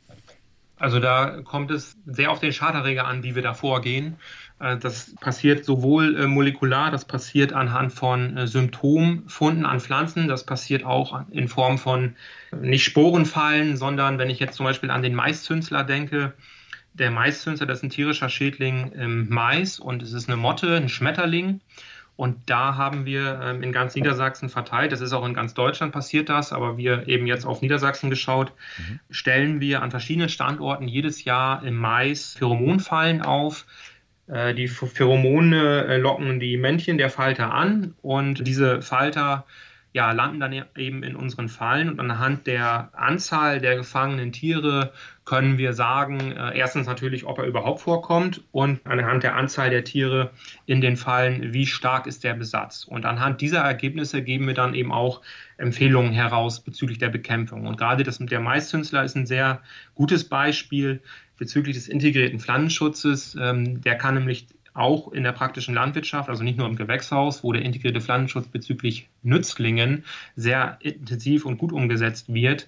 Also da kommt es sehr auf den Schaderreger an, wie wir da vorgehen. Äh, das passiert sowohl äh, molekular, das passiert anhand von äh, Symptomfunden an Pflanzen, das passiert auch in Form von nicht Sporenfallen, sondern wenn ich jetzt zum Beispiel an den Maiszünsler denke, der Maiszünsler, das ist ein tierischer Schädling im Mais und es ist eine Motte, ein Schmetterling. Und da haben wir ähm, in ganz Niedersachsen verteilt, das ist auch in ganz Deutschland passiert das, aber wir eben jetzt auf Niedersachsen geschaut, mhm. stellen wir an verschiedenen Standorten jedes Jahr im Mais Pheromonfallen auf. Äh, die Pheromone äh, locken die Männchen der Falter an und diese Falter ja, landen dann eben in unseren Fallen und anhand der Anzahl der gefangenen Tiere können wir sagen, äh, erstens natürlich, ob er überhaupt vorkommt und anhand der Anzahl der Tiere in den Fallen, wie stark ist der Besatz. Und anhand dieser Ergebnisse geben wir dann eben auch Empfehlungen heraus bezüglich der Bekämpfung. Und gerade das mit der Maiszünsler ist ein sehr gutes Beispiel bezüglich des integrierten Pflanzenschutzes. Ähm, der kann nämlich auch in der praktischen Landwirtschaft, also nicht nur im Gewächshaus, wo der integrierte Pflanzenschutz bezüglich Nützlingen sehr intensiv und gut umgesetzt wird.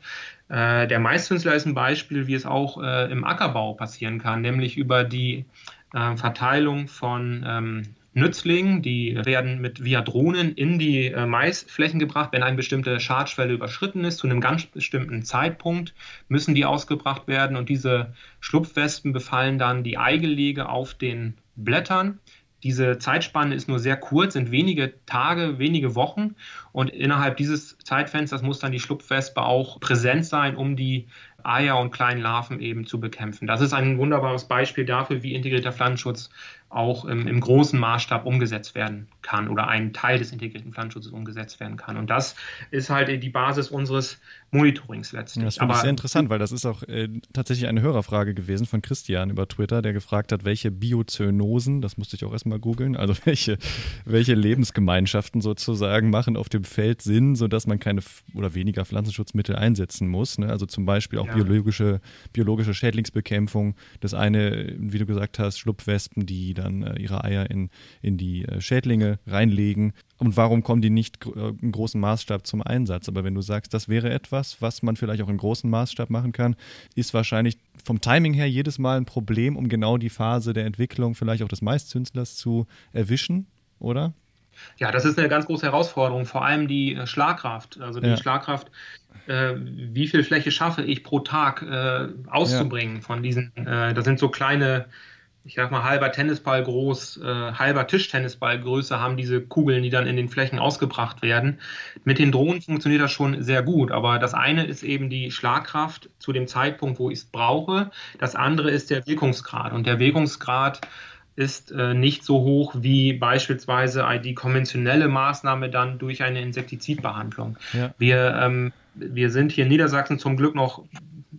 Äh, der Maiszünsler ist ein Beispiel, wie es auch äh, im Ackerbau passieren kann, nämlich über die äh, Verteilung von ähm, Nützlingen, die werden mit via Drohnen in die äh, Maisflächen gebracht. Wenn eine bestimmte Schadschwelle überschritten ist, zu einem ganz bestimmten Zeitpunkt, müssen die ausgebracht werden. Und diese Schlupfwespen befallen dann die Eigelege auf den Blättern. Diese Zeitspanne ist nur sehr kurz, sind wenige Tage, wenige Wochen. Und innerhalb dieses Zeitfensters muss dann die Schlupfwespe auch präsent sein, um die Eier und kleinen Larven eben zu bekämpfen. Das ist ein wunderbares Beispiel dafür, wie integrierter Pflanzenschutz auch im, im, großen Maßstab umgesetzt werden kann oder ein Teil des integrierten Pflanzenschutzes umgesetzt werden kann. Und das ist halt die Basis unseres Monitorings letztlich. das finde ich sehr interessant, weil das ist auch äh, tatsächlich eine Hörerfrage gewesen von Christian über Twitter, der gefragt hat, welche Biozönosen, das musste ich auch erstmal googeln, also welche, welche Lebensgemeinschaften sozusagen machen auf dem Feld Sinn, sodass man keine oder weniger Pflanzenschutzmittel einsetzen muss. Ne? Also zum Beispiel auch ja. biologische, biologische Schädlingsbekämpfung. Das eine, wie du gesagt hast, Schlupfwespen, die dann äh, ihre Eier in, in die äh, Schädlinge reinlegen. Und warum kommen die nicht äh, im großen Maßstab zum Einsatz? Aber wenn du sagst, das wäre etwas, was man vielleicht auch im großen Maßstab machen kann, ist wahrscheinlich vom Timing her jedes Mal ein Problem, um genau die Phase der Entwicklung vielleicht auch des Maiszündlers zu erwischen, oder? Ja, das ist eine ganz große Herausforderung, vor allem die äh, Schlagkraft. Also die ja. Schlagkraft, äh, wie viel Fläche schaffe ich pro Tag äh, auszubringen ja. von diesen, äh, das sind so kleine ich sag mal, halber Tennisball groß, äh, halber Tischtennisball Größe haben diese Kugeln, die dann in den Flächen ausgebracht werden. Mit den Drohnen funktioniert das schon sehr gut, aber das eine ist eben die Schlagkraft zu dem Zeitpunkt, wo ich es brauche. Das andere ist der Wirkungsgrad und der Wirkungsgrad ist äh, nicht so hoch wie beispielsweise die konventionelle Maßnahme dann durch eine Insektizidbehandlung. Ja. Wir, ähm, wir sind hier in Niedersachsen zum Glück noch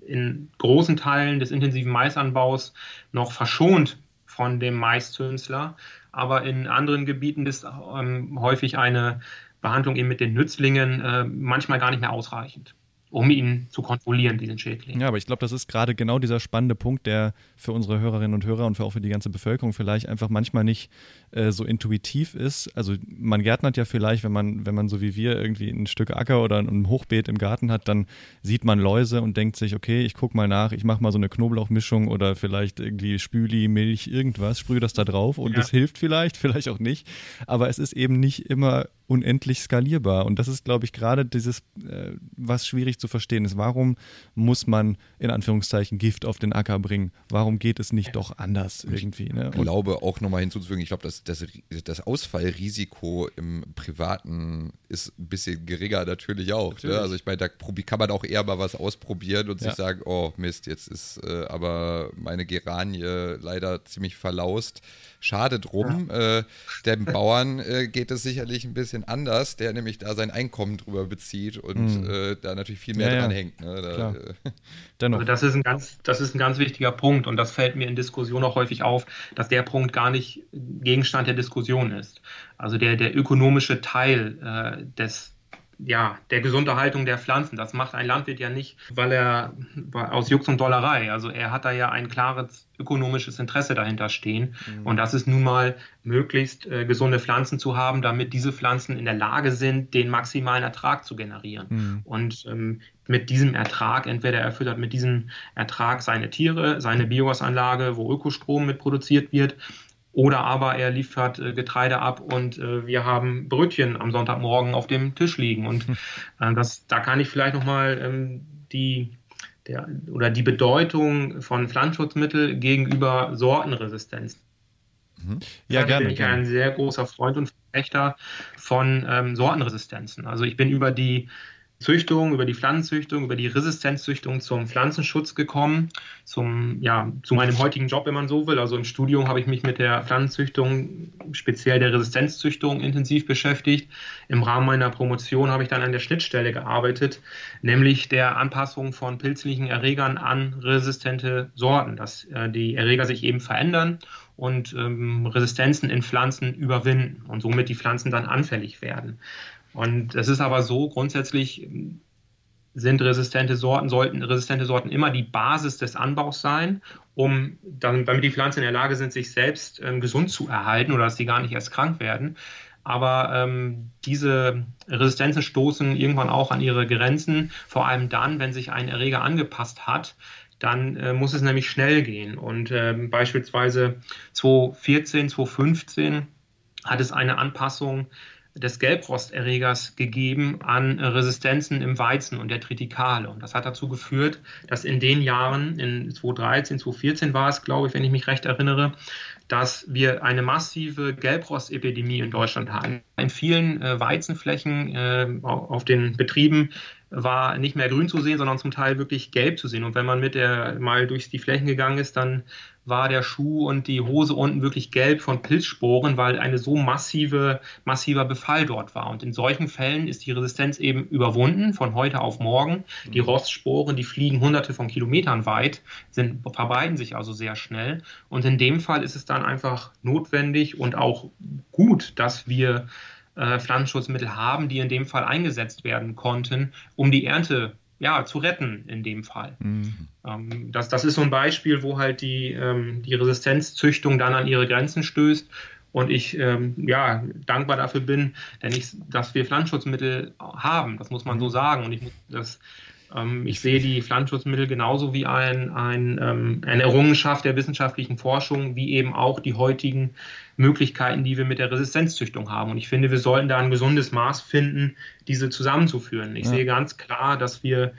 in großen Teilen des intensiven Maisanbaus noch verschont von dem Maiszünsler. Aber in anderen Gebieten ist ähm, häufig eine Behandlung eben mit den Nützlingen äh, manchmal gar nicht mehr ausreichend um ihn zu kontrollieren, diesen Schädling. Ja, aber ich glaube, das ist gerade genau dieser spannende Punkt, der für unsere Hörerinnen und Hörer und für auch für die ganze Bevölkerung vielleicht einfach manchmal nicht äh, so intuitiv ist. Also man gärtnert ja vielleicht, wenn man, wenn man so wie wir irgendwie ein Stück Acker oder ein Hochbeet im Garten hat, dann sieht man Läuse und denkt sich, okay, ich gucke mal nach, ich mache mal so eine Knoblauchmischung oder vielleicht irgendwie Spüli, Milch, irgendwas, sprühe das da drauf und es ja. hilft vielleicht, vielleicht auch nicht. Aber es ist eben nicht immer unendlich skalierbar. Und das ist, glaube ich, gerade dieses, äh, was schwierig zu verstehen ist. Warum muss man in Anführungszeichen Gift auf den Acker bringen? Warum geht es nicht doch anders irgendwie? Ne? Ich glaube auch nochmal hinzuzufügen, ich glaube, das, das, das Ausfallrisiko im Privaten ist ein bisschen geringer natürlich auch. Ne? Natürlich. Ne? Also ich meine, da kann man auch eher mal was ausprobieren und ja. sich sagen, oh Mist, jetzt ist äh, aber meine Geranie leider ziemlich verlaust. Schade drum. Ja. Äh, dem Bauern äh, geht es sicherlich ein bisschen anders, der nämlich da sein Einkommen drüber bezieht und mhm. äh, da natürlich viel mehr ja, dran ja. hängt. Ne? Da, äh, Dennoch. Also das ist, ein ganz, das ist ein ganz wichtiger Punkt und das fällt mir in Diskussionen auch häufig auf, dass der Punkt gar nicht Gegenstand der Diskussion ist. Also der, der ökonomische Teil äh, des, ja, der Gesunderhaltung der Pflanzen. Das macht ein Landwirt ja nicht, weil er aus Jux und Dollerei. Also er hat da ja ein klares ökonomisches Interesse dahinter stehen. Mhm. Und das ist nun mal möglichst äh, gesunde Pflanzen zu haben, damit diese Pflanzen in der Lage sind, den maximalen Ertrag zu generieren. Mhm. Und ähm, mit diesem Ertrag, entweder er füttert mit diesem Ertrag seine Tiere, seine Biogasanlage, wo Ökostrom mit produziert wird, oder aber er liefert äh, Getreide ab und äh, wir haben Brötchen am Sonntagmorgen auf dem Tisch liegen. Und äh, das, da kann ich vielleicht nochmal ähm, die, der, oder die Bedeutung von Pflanzenschutzmitteln gegenüber Sortenresistenz. Mhm. Ja, da gerne. bin ich gerne. ein sehr großer Freund und Verfechter von ähm, Sortenresistenzen. Also ich bin über die Züchtung, über die Pflanzenzüchtung, über die Resistenzzüchtung zum Pflanzenschutz gekommen, zum, ja, zu meinem heutigen Job, wenn man so will. Also im Studium habe ich mich mit der Pflanzenzüchtung, speziell der Resistenzzüchtung, intensiv beschäftigt. Im Rahmen meiner Promotion habe ich dann an der Schnittstelle gearbeitet, nämlich der Anpassung von pilzlichen Erregern an resistente Sorten, dass äh, die Erreger sich eben verändern und ähm, Resistenzen in Pflanzen überwinden und somit die Pflanzen dann anfällig werden. Und es ist aber so, grundsätzlich sind resistente Sorten, sollten resistente Sorten immer die Basis des Anbaus sein, um dann, damit die Pflanzen in der Lage sind, sich selbst ähm, gesund zu erhalten oder dass sie gar nicht erst krank werden. Aber ähm, diese Resistenzen stoßen irgendwann auch an ihre Grenzen, vor allem dann, wenn sich ein Erreger angepasst hat, dann äh, muss es nämlich schnell gehen. Und äh, beispielsweise 2014, 2015 hat es eine Anpassung des Gelbrosterregers gegeben an Resistenzen im Weizen und der Tritikale. Und das hat dazu geführt, dass in den Jahren, in 2013, 2014 war es, glaube ich, wenn ich mich recht erinnere, dass wir eine massive Gelbrostepidemie in Deutschland haben. In vielen äh, Weizenflächen äh, auf den Betrieben war nicht mehr grün zu sehen, sondern zum Teil wirklich gelb zu sehen. Und wenn man mit der mal durch die Flächen gegangen ist, dann war der Schuh und die Hose unten wirklich gelb von Pilzsporen, weil eine so massive, massiver Befall dort war. Und in solchen Fällen ist die Resistenz eben überwunden von heute auf morgen. Die mhm. Rostsporen, die fliegen hunderte von Kilometern weit, sind, verbreiten sich also sehr schnell. Und in dem Fall ist es dann einfach notwendig und auch gut, dass wir äh, Pflanzenschutzmittel haben, die in dem Fall eingesetzt werden konnten, um die Ernte ja, zu retten in dem Fall. Mhm. Ähm, das, das ist so ein Beispiel, wo halt die, ähm, die Resistenzzüchtung dann an ihre Grenzen stößt und ich ähm, ja, dankbar dafür bin, denn ich, dass wir Pflanzenschutzmittel haben, das muss man so sagen und ich muss das ich sehe die Pflanzenschutzmittel genauso wie ein, ein, ähm, eine Errungenschaft der wissenschaftlichen Forschung, wie eben auch die heutigen Möglichkeiten, die wir mit der Resistenzzüchtung haben. Und ich finde, wir sollten da ein gesundes Maß finden, diese zusammenzuführen. Ich ja. sehe ganz klar, dass wir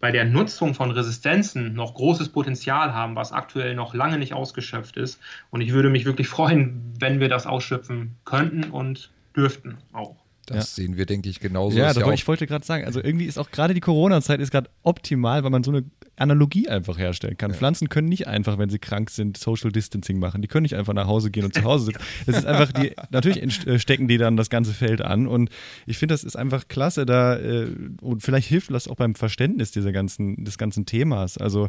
bei der Nutzung von Resistenzen noch großes Potenzial haben, was aktuell noch lange nicht ausgeschöpft ist. Und ich würde mich wirklich freuen, wenn wir das ausschöpfen könnten und dürften auch. Das ja. sehen wir, denke ich, genauso. Ja, ja ich wollte gerade sagen, also irgendwie ist auch gerade die Corona-Zeit ist gerade optimal, weil man so eine Analogie einfach herstellen kann. Ja. Pflanzen können nicht einfach, wenn sie krank sind, Social Distancing machen. Die können nicht einfach nach Hause gehen und zu Hause sitzen. Das ist einfach die, natürlich äh, stecken die dann das ganze Feld an. Und ich finde, das ist einfach klasse da, äh, und vielleicht hilft das auch beim Verständnis dieser ganzen, des ganzen Themas. Also,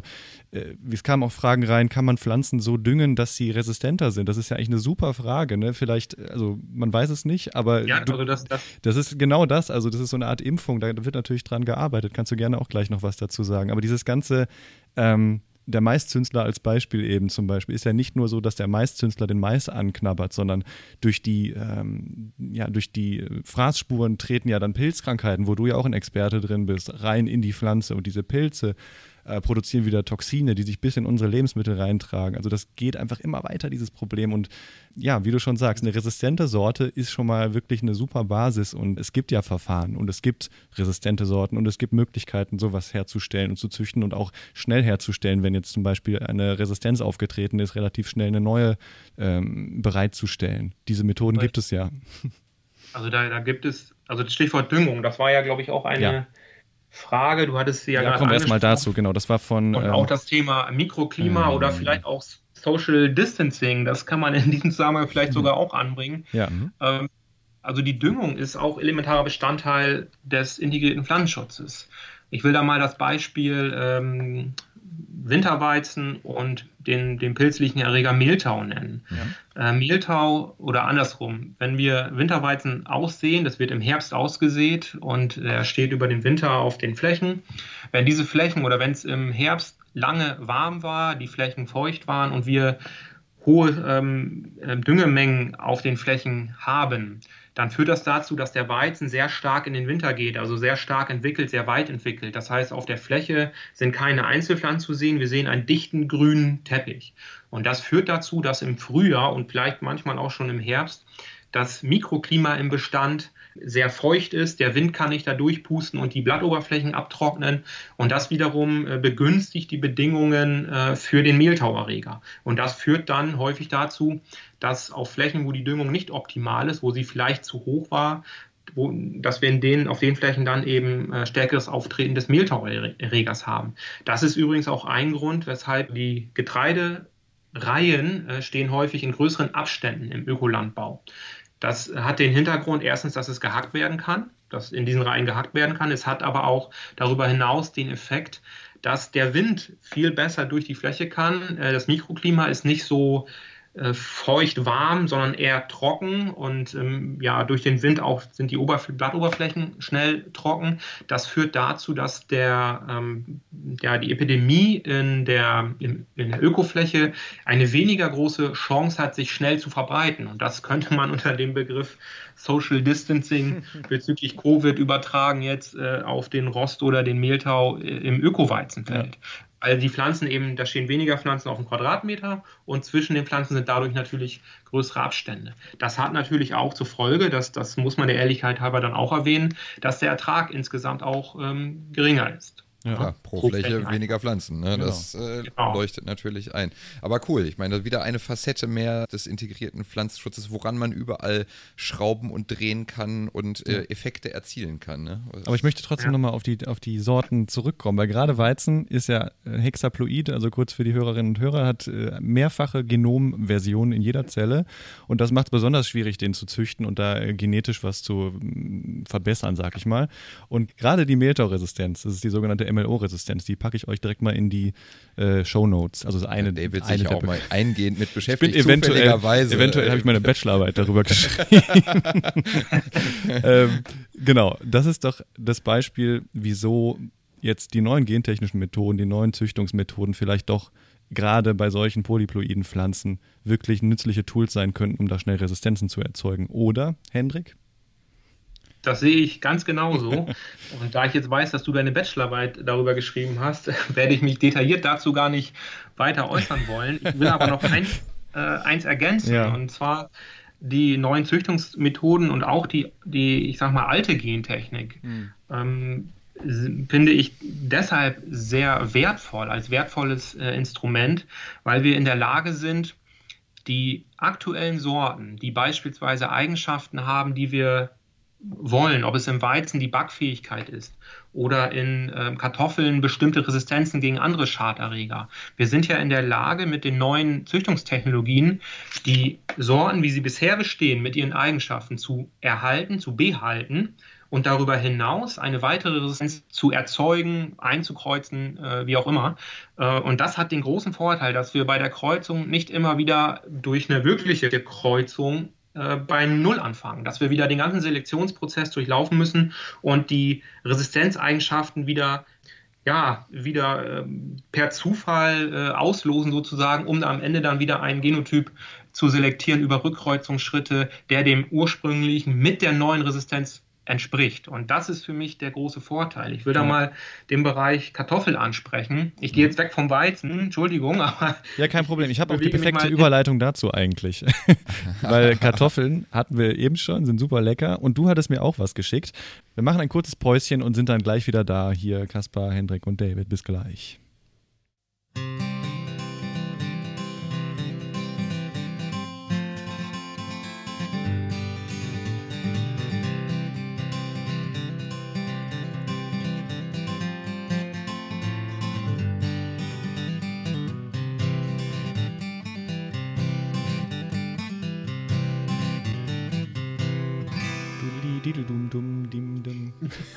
äh, es kamen auch Fragen rein, kann man Pflanzen so düngen, dass sie resistenter sind? Das ist ja eigentlich eine super Frage, ne? Vielleicht, also man weiß es nicht, aber ja, also das, das, das ist genau das. Also, das ist so eine Art Impfung, da wird natürlich dran gearbeitet. Kannst du gerne auch gleich noch was dazu sagen. Aber dieses ganze ähm, der Maiszünsler als Beispiel eben zum Beispiel, ist ja nicht nur so, dass der Maiszünsler den Mais anknabbert, sondern durch die, ähm, ja, durch die Fraßspuren treten ja dann Pilzkrankheiten, wo du ja auch ein Experte drin bist, rein in die Pflanze und diese Pilze äh, produzieren wieder Toxine, die sich bis in unsere Lebensmittel reintragen. Also das geht einfach immer weiter, dieses Problem. Und ja, wie du schon sagst, eine resistente Sorte ist schon mal wirklich eine super Basis und es gibt ja Verfahren und es gibt resistente Sorten und es gibt Möglichkeiten, sowas herzustellen und zu züchten und auch schnell herzustellen, wenn jetzt zum Beispiel eine Resistenz aufgetreten ist, relativ schnell eine neue ähm, bereitzustellen. Diese Methoden gibt es ja. Also da, da gibt es, also das Stichwort Düngung, das war ja, glaube ich, auch eine, ja. Frage. Du hattest sie ja, ja gerade. Kommen wir erstmal dazu, genau. Das war von. Und ähm, auch das Thema Mikroklima ähm, oder vielleicht auch Social Distancing. Das kann man in diesem Zusammenhang vielleicht mhm. sogar auch anbringen. Ja. Ähm, also die Düngung ist auch elementarer Bestandteil des integrierten Pflanzenschutzes. Ich will da mal das Beispiel ähm, Winterweizen und den, den pilzlichen Erreger Mehltau nennen. Ja. Äh, Mehltau oder andersrum, wenn wir Winterweizen aussehen, das wird im Herbst ausgesät und er steht über den Winter auf den Flächen. Wenn diese Flächen oder wenn es im Herbst lange warm war, die Flächen feucht waren und wir hohe ähm, äh, Düngemengen auf den Flächen haben, dann führt das dazu, dass der Weizen sehr stark in den Winter geht, also sehr stark entwickelt, sehr weit entwickelt. Das heißt, auf der Fläche sind keine Einzelpflanzen zu sehen, wir sehen einen dichten grünen Teppich. Und das führt dazu, dass im Frühjahr und vielleicht manchmal auch schon im Herbst das Mikroklima im Bestand sehr feucht ist, der Wind kann nicht da durchpusten und die Blattoberflächen abtrocknen und das wiederum äh, begünstigt die Bedingungen äh, für den Mehltauerreger. Und das führt dann häufig dazu, dass auf Flächen, wo die Düngung nicht optimal ist, wo sie vielleicht zu hoch war, wo, dass wir in denen, auf den Flächen dann eben äh, stärkeres Auftreten des Mehltauerregers haben. Das ist übrigens auch ein Grund, weshalb die Getreidereihen äh, stehen häufig in größeren Abständen im Ökolandbau. Das hat den Hintergrund erstens, dass es gehackt werden kann, dass in diesen Reihen gehackt werden kann. Es hat aber auch darüber hinaus den Effekt, dass der Wind viel besser durch die Fläche kann. Äh, das Mikroklima ist nicht so äh, feucht warm, sondern eher trocken und ähm, ja, durch den Wind auch sind die Oberf Blattoberflächen schnell trocken. Das führt dazu, dass der, ähm, ja, die Epidemie in der, in, in, der Ökofläche eine weniger große Chance hat, sich schnell zu verbreiten. Und das könnte man unter dem Begriff Social Distancing bezüglich Covid übertragen jetzt äh, auf den Rost oder den Mehltau äh, im Ökoweizenfeld. Ja. Weil die Pflanzen eben, da stehen weniger Pflanzen auf dem Quadratmeter und zwischen den Pflanzen sind dadurch natürlich größere Abstände. Das hat natürlich auch zur Folge, dass, das muss man der Ehrlichkeit halber dann auch erwähnen, dass der Ertrag insgesamt auch ähm, geringer ist. Ja, ja pro, pro, Fläche, Fläche weniger Pflanzen. Ne? Genau. Das äh, genau. leuchtet natürlich ein. Aber cool, ich meine, wieder eine Facette mehr des integrierten Pflanzenschutzes, woran man überall schrauben und drehen kann und äh, Effekte erzielen kann. Ne? Aber ich möchte trotzdem ja. nochmal auf die, auf die Sorten zurückkommen, weil gerade Weizen ist ja Hexaploid, also kurz für die Hörerinnen und Hörer, hat äh, mehrfache Genomversionen in jeder Zelle und das macht es besonders schwierig, den zu züchten und da äh, genetisch was zu mm, verbessern, sag ich mal. Und gerade die Mehltauresistenz, das ist die sogenannte MLO-Resistenz. Die packe ich euch direkt mal in die äh, Show Notes. Also eine, ja, David eine sich auch mal eingehend mit beschäftigt. Ich bin eventuell, eventuell habe ich meine Bachelorarbeit darüber geschrieben. ähm, genau, das ist doch das Beispiel, wieso jetzt die neuen gentechnischen Methoden, die neuen Züchtungsmethoden vielleicht doch gerade bei solchen polyploiden Pflanzen wirklich nützliche Tools sein könnten, um da schnell Resistenzen zu erzeugen. Oder, Hendrik? Das sehe ich ganz genauso. Und da ich jetzt weiß, dass du deine Bachelorarbeit darüber geschrieben hast, werde ich mich detailliert dazu gar nicht weiter äußern wollen. Ich will aber noch eins, äh, eins ergänzen. Ja. Und zwar die neuen Züchtungsmethoden und auch die, die ich sag mal, alte Gentechnik. Mhm. Ähm, finde ich deshalb sehr wertvoll, als wertvolles äh, Instrument, weil wir in der Lage sind, die aktuellen Sorten, die beispielsweise Eigenschaften haben, die wir wollen, ob es im Weizen die Backfähigkeit ist oder in äh, Kartoffeln bestimmte Resistenzen gegen andere Schaderreger. Wir sind ja in der Lage, mit den neuen Züchtungstechnologien die Sorten, wie sie bisher bestehen, mit ihren Eigenschaften zu erhalten, zu behalten und darüber hinaus eine weitere Resistenz zu erzeugen, einzukreuzen, äh, wie auch immer. Äh, und das hat den großen Vorteil, dass wir bei der Kreuzung nicht immer wieder durch eine wirkliche Kreuzung äh, bei Null anfangen, dass wir wieder den ganzen Selektionsprozess durchlaufen müssen und die Resistenzeigenschaften wieder ja, wieder äh, per Zufall äh, auslosen sozusagen, um am Ende dann wieder einen Genotyp zu selektieren über Rückkreuzungsschritte, der dem ursprünglichen mit der neuen Resistenz entspricht. Und das ist für mich der große Vorteil. Ich will da mal den Bereich Kartoffel ansprechen. Ich gehe jetzt weg vom Weizen, Entschuldigung, aber. Ja, kein Problem. Ich habe auch die perfekte Überleitung dazu eigentlich. Weil Kartoffeln hatten wir eben schon, sind super lecker. Und du hattest mir auch was geschickt. Wir machen ein kurzes Päuschen und sind dann gleich wieder da. Hier Kaspar, Hendrik und David. Bis gleich.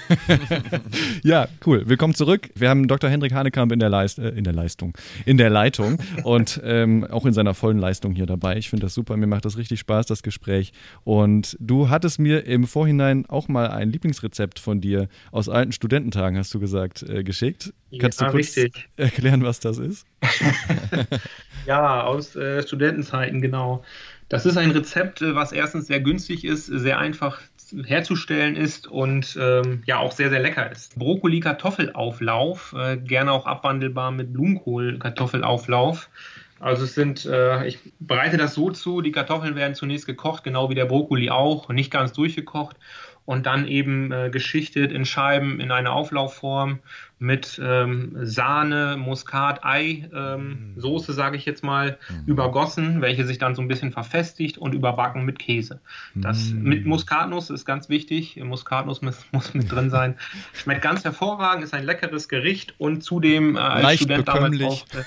ja, cool. Willkommen zurück. Wir haben Dr. Hendrik Hanekamp in der, Leist äh, in der Leistung, in der Leitung und ähm, auch in seiner vollen Leistung hier dabei. Ich finde das super. Mir macht das richtig Spaß, das Gespräch. Und du hattest mir im Vorhinein auch mal ein Lieblingsrezept von dir aus alten Studententagen, hast du gesagt, äh, geschickt. Kannst ja, du kurz richtig. erklären, was das ist? ja, aus äh, Studentenzeiten, genau. Das ist ein Rezept, äh, was erstens sehr günstig ist, sehr einfach herzustellen ist und ähm, ja auch sehr, sehr lecker ist. Brokkoli-Kartoffelauflauf, äh, gerne auch abwandelbar mit Blumenkohl-Kartoffelauflauf. Also es sind, äh, ich bereite das so zu, die Kartoffeln werden zunächst gekocht, genau wie der Brokkoli auch, nicht ganz durchgekocht und dann eben äh, geschichtet in Scheiben in eine Auflaufform mit ähm, Sahne, Muskat, Ei, ähm, mm. Soße, sage ich jetzt mal, mm. übergossen, welche sich dann so ein bisschen verfestigt und überbacken mit Käse. Das mm. mit Muskatnuss ist ganz wichtig. Muskatnuss muss, muss, mit drin sein. Schmeckt ganz hervorragend, ist ein leckeres Gericht und zudem äh, als Leicht Student damals auch, äh,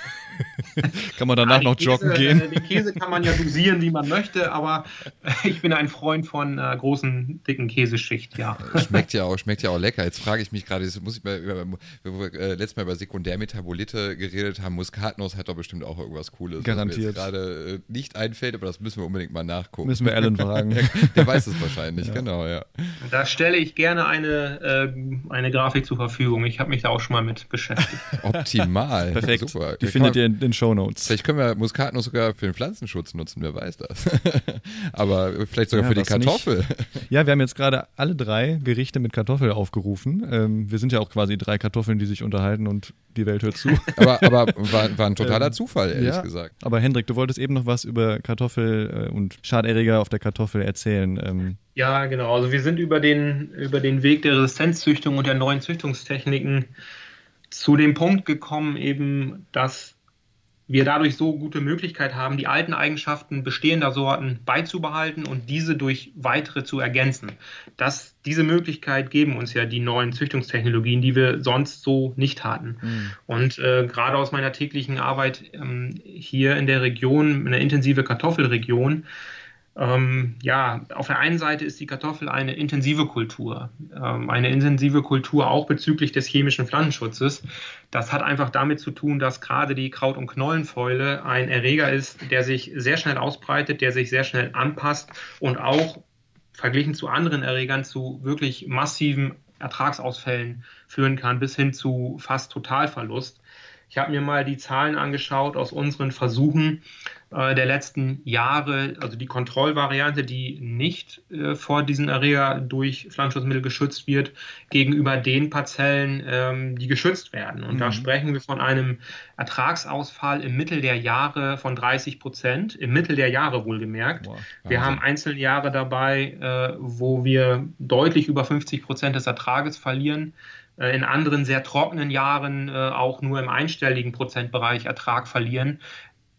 kann man danach noch joggen Käse, gehen? Äh, den Käse kann man ja dosieren, wie man möchte, aber ich bin ein Freund von äh, großen, dicken Käseschicht, ja. Schmeckt ja auch, schmeckt ja auch lecker. Jetzt frage ich mich gerade, muss ich mal über wo wir äh, letztes Mal über Sekundärmetabolite geredet haben, Muskatnuss hat doch bestimmt auch irgendwas Cooles. Garantiert. Was mir gerade äh, nicht einfällt, aber das müssen wir unbedingt mal nachgucken. Müssen wir Alan fragen. der, der, weiß es wahrscheinlich, ja. genau, ja. Da stelle ich gerne eine, äh, eine Grafik zur Verfügung. Ich habe mich da auch schon mal mit beschäftigt. Optimal. Perfekt. Super. Die findet ihr in den Show Notes. Vielleicht können wir Muskatnuss sogar für den Pflanzenschutz nutzen, wer weiß das. Aber vielleicht sogar ja, für die Kartoffel. Nicht. Ja, wir haben jetzt gerade alle drei Gerichte mit Kartoffel aufgerufen. Ähm, wir sind ja auch quasi drei Kartoffeln, die sich unterhalten und die Welt hört zu. aber, aber war, war, ein totaler ähm, Zufall, ehrlich ja, gesagt. Aber Hendrik, du wolltest eben noch was über Kartoffel äh, und Schaderreger auf der Kartoffel erzählen. Ähm, ja, genau. Also wir sind über den, über den Weg der Resistenzzüchtung und der neuen Züchtungstechniken zu dem Punkt gekommen, eben, dass wir dadurch so gute Möglichkeit haben, die alten Eigenschaften bestehender Sorten beizubehalten und diese durch weitere zu ergänzen. Das, diese Möglichkeit geben uns ja die neuen Züchtungstechnologien, die wir sonst so nicht hatten. Mhm. Und äh, gerade aus meiner täglichen Arbeit ähm, hier in der Region, in der intensive Kartoffelregion, ähm, ja, auf der einen Seite ist die Kartoffel eine intensive Kultur, ähm, eine intensive Kultur auch bezüglich des chemischen Pflanzenschutzes. Das hat einfach damit zu tun, dass gerade die Kraut- und Knollenfäule ein Erreger ist, der sich sehr schnell ausbreitet, der sich sehr schnell anpasst und auch verglichen zu anderen Erregern zu wirklich massiven Ertragsausfällen führen kann, bis hin zu fast Totalverlust. Ich habe mir mal die Zahlen angeschaut aus unseren Versuchen der letzten Jahre, also die Kontrollvariante, die nicht äh, vor diesen Erreger durch Pflanzenschutzmittel geschützt wird, gegenüber den Parzellen, ähm, die geschützt werden. Und mhm. da sprechen wir von einem Ertragsausfall im Mittel der Jahre von 30 Prozent, im Mittel der Jahre wohlgemerkt. Boah, wir haben einzelne Jahre dabei, äh, wo wir deutlich über 50 Prozent des Ertrages verlieren äh, in anderen sehr trockenen Jahren äh, auch nur im einstelligen Prozentbereich Ertrag verlieren.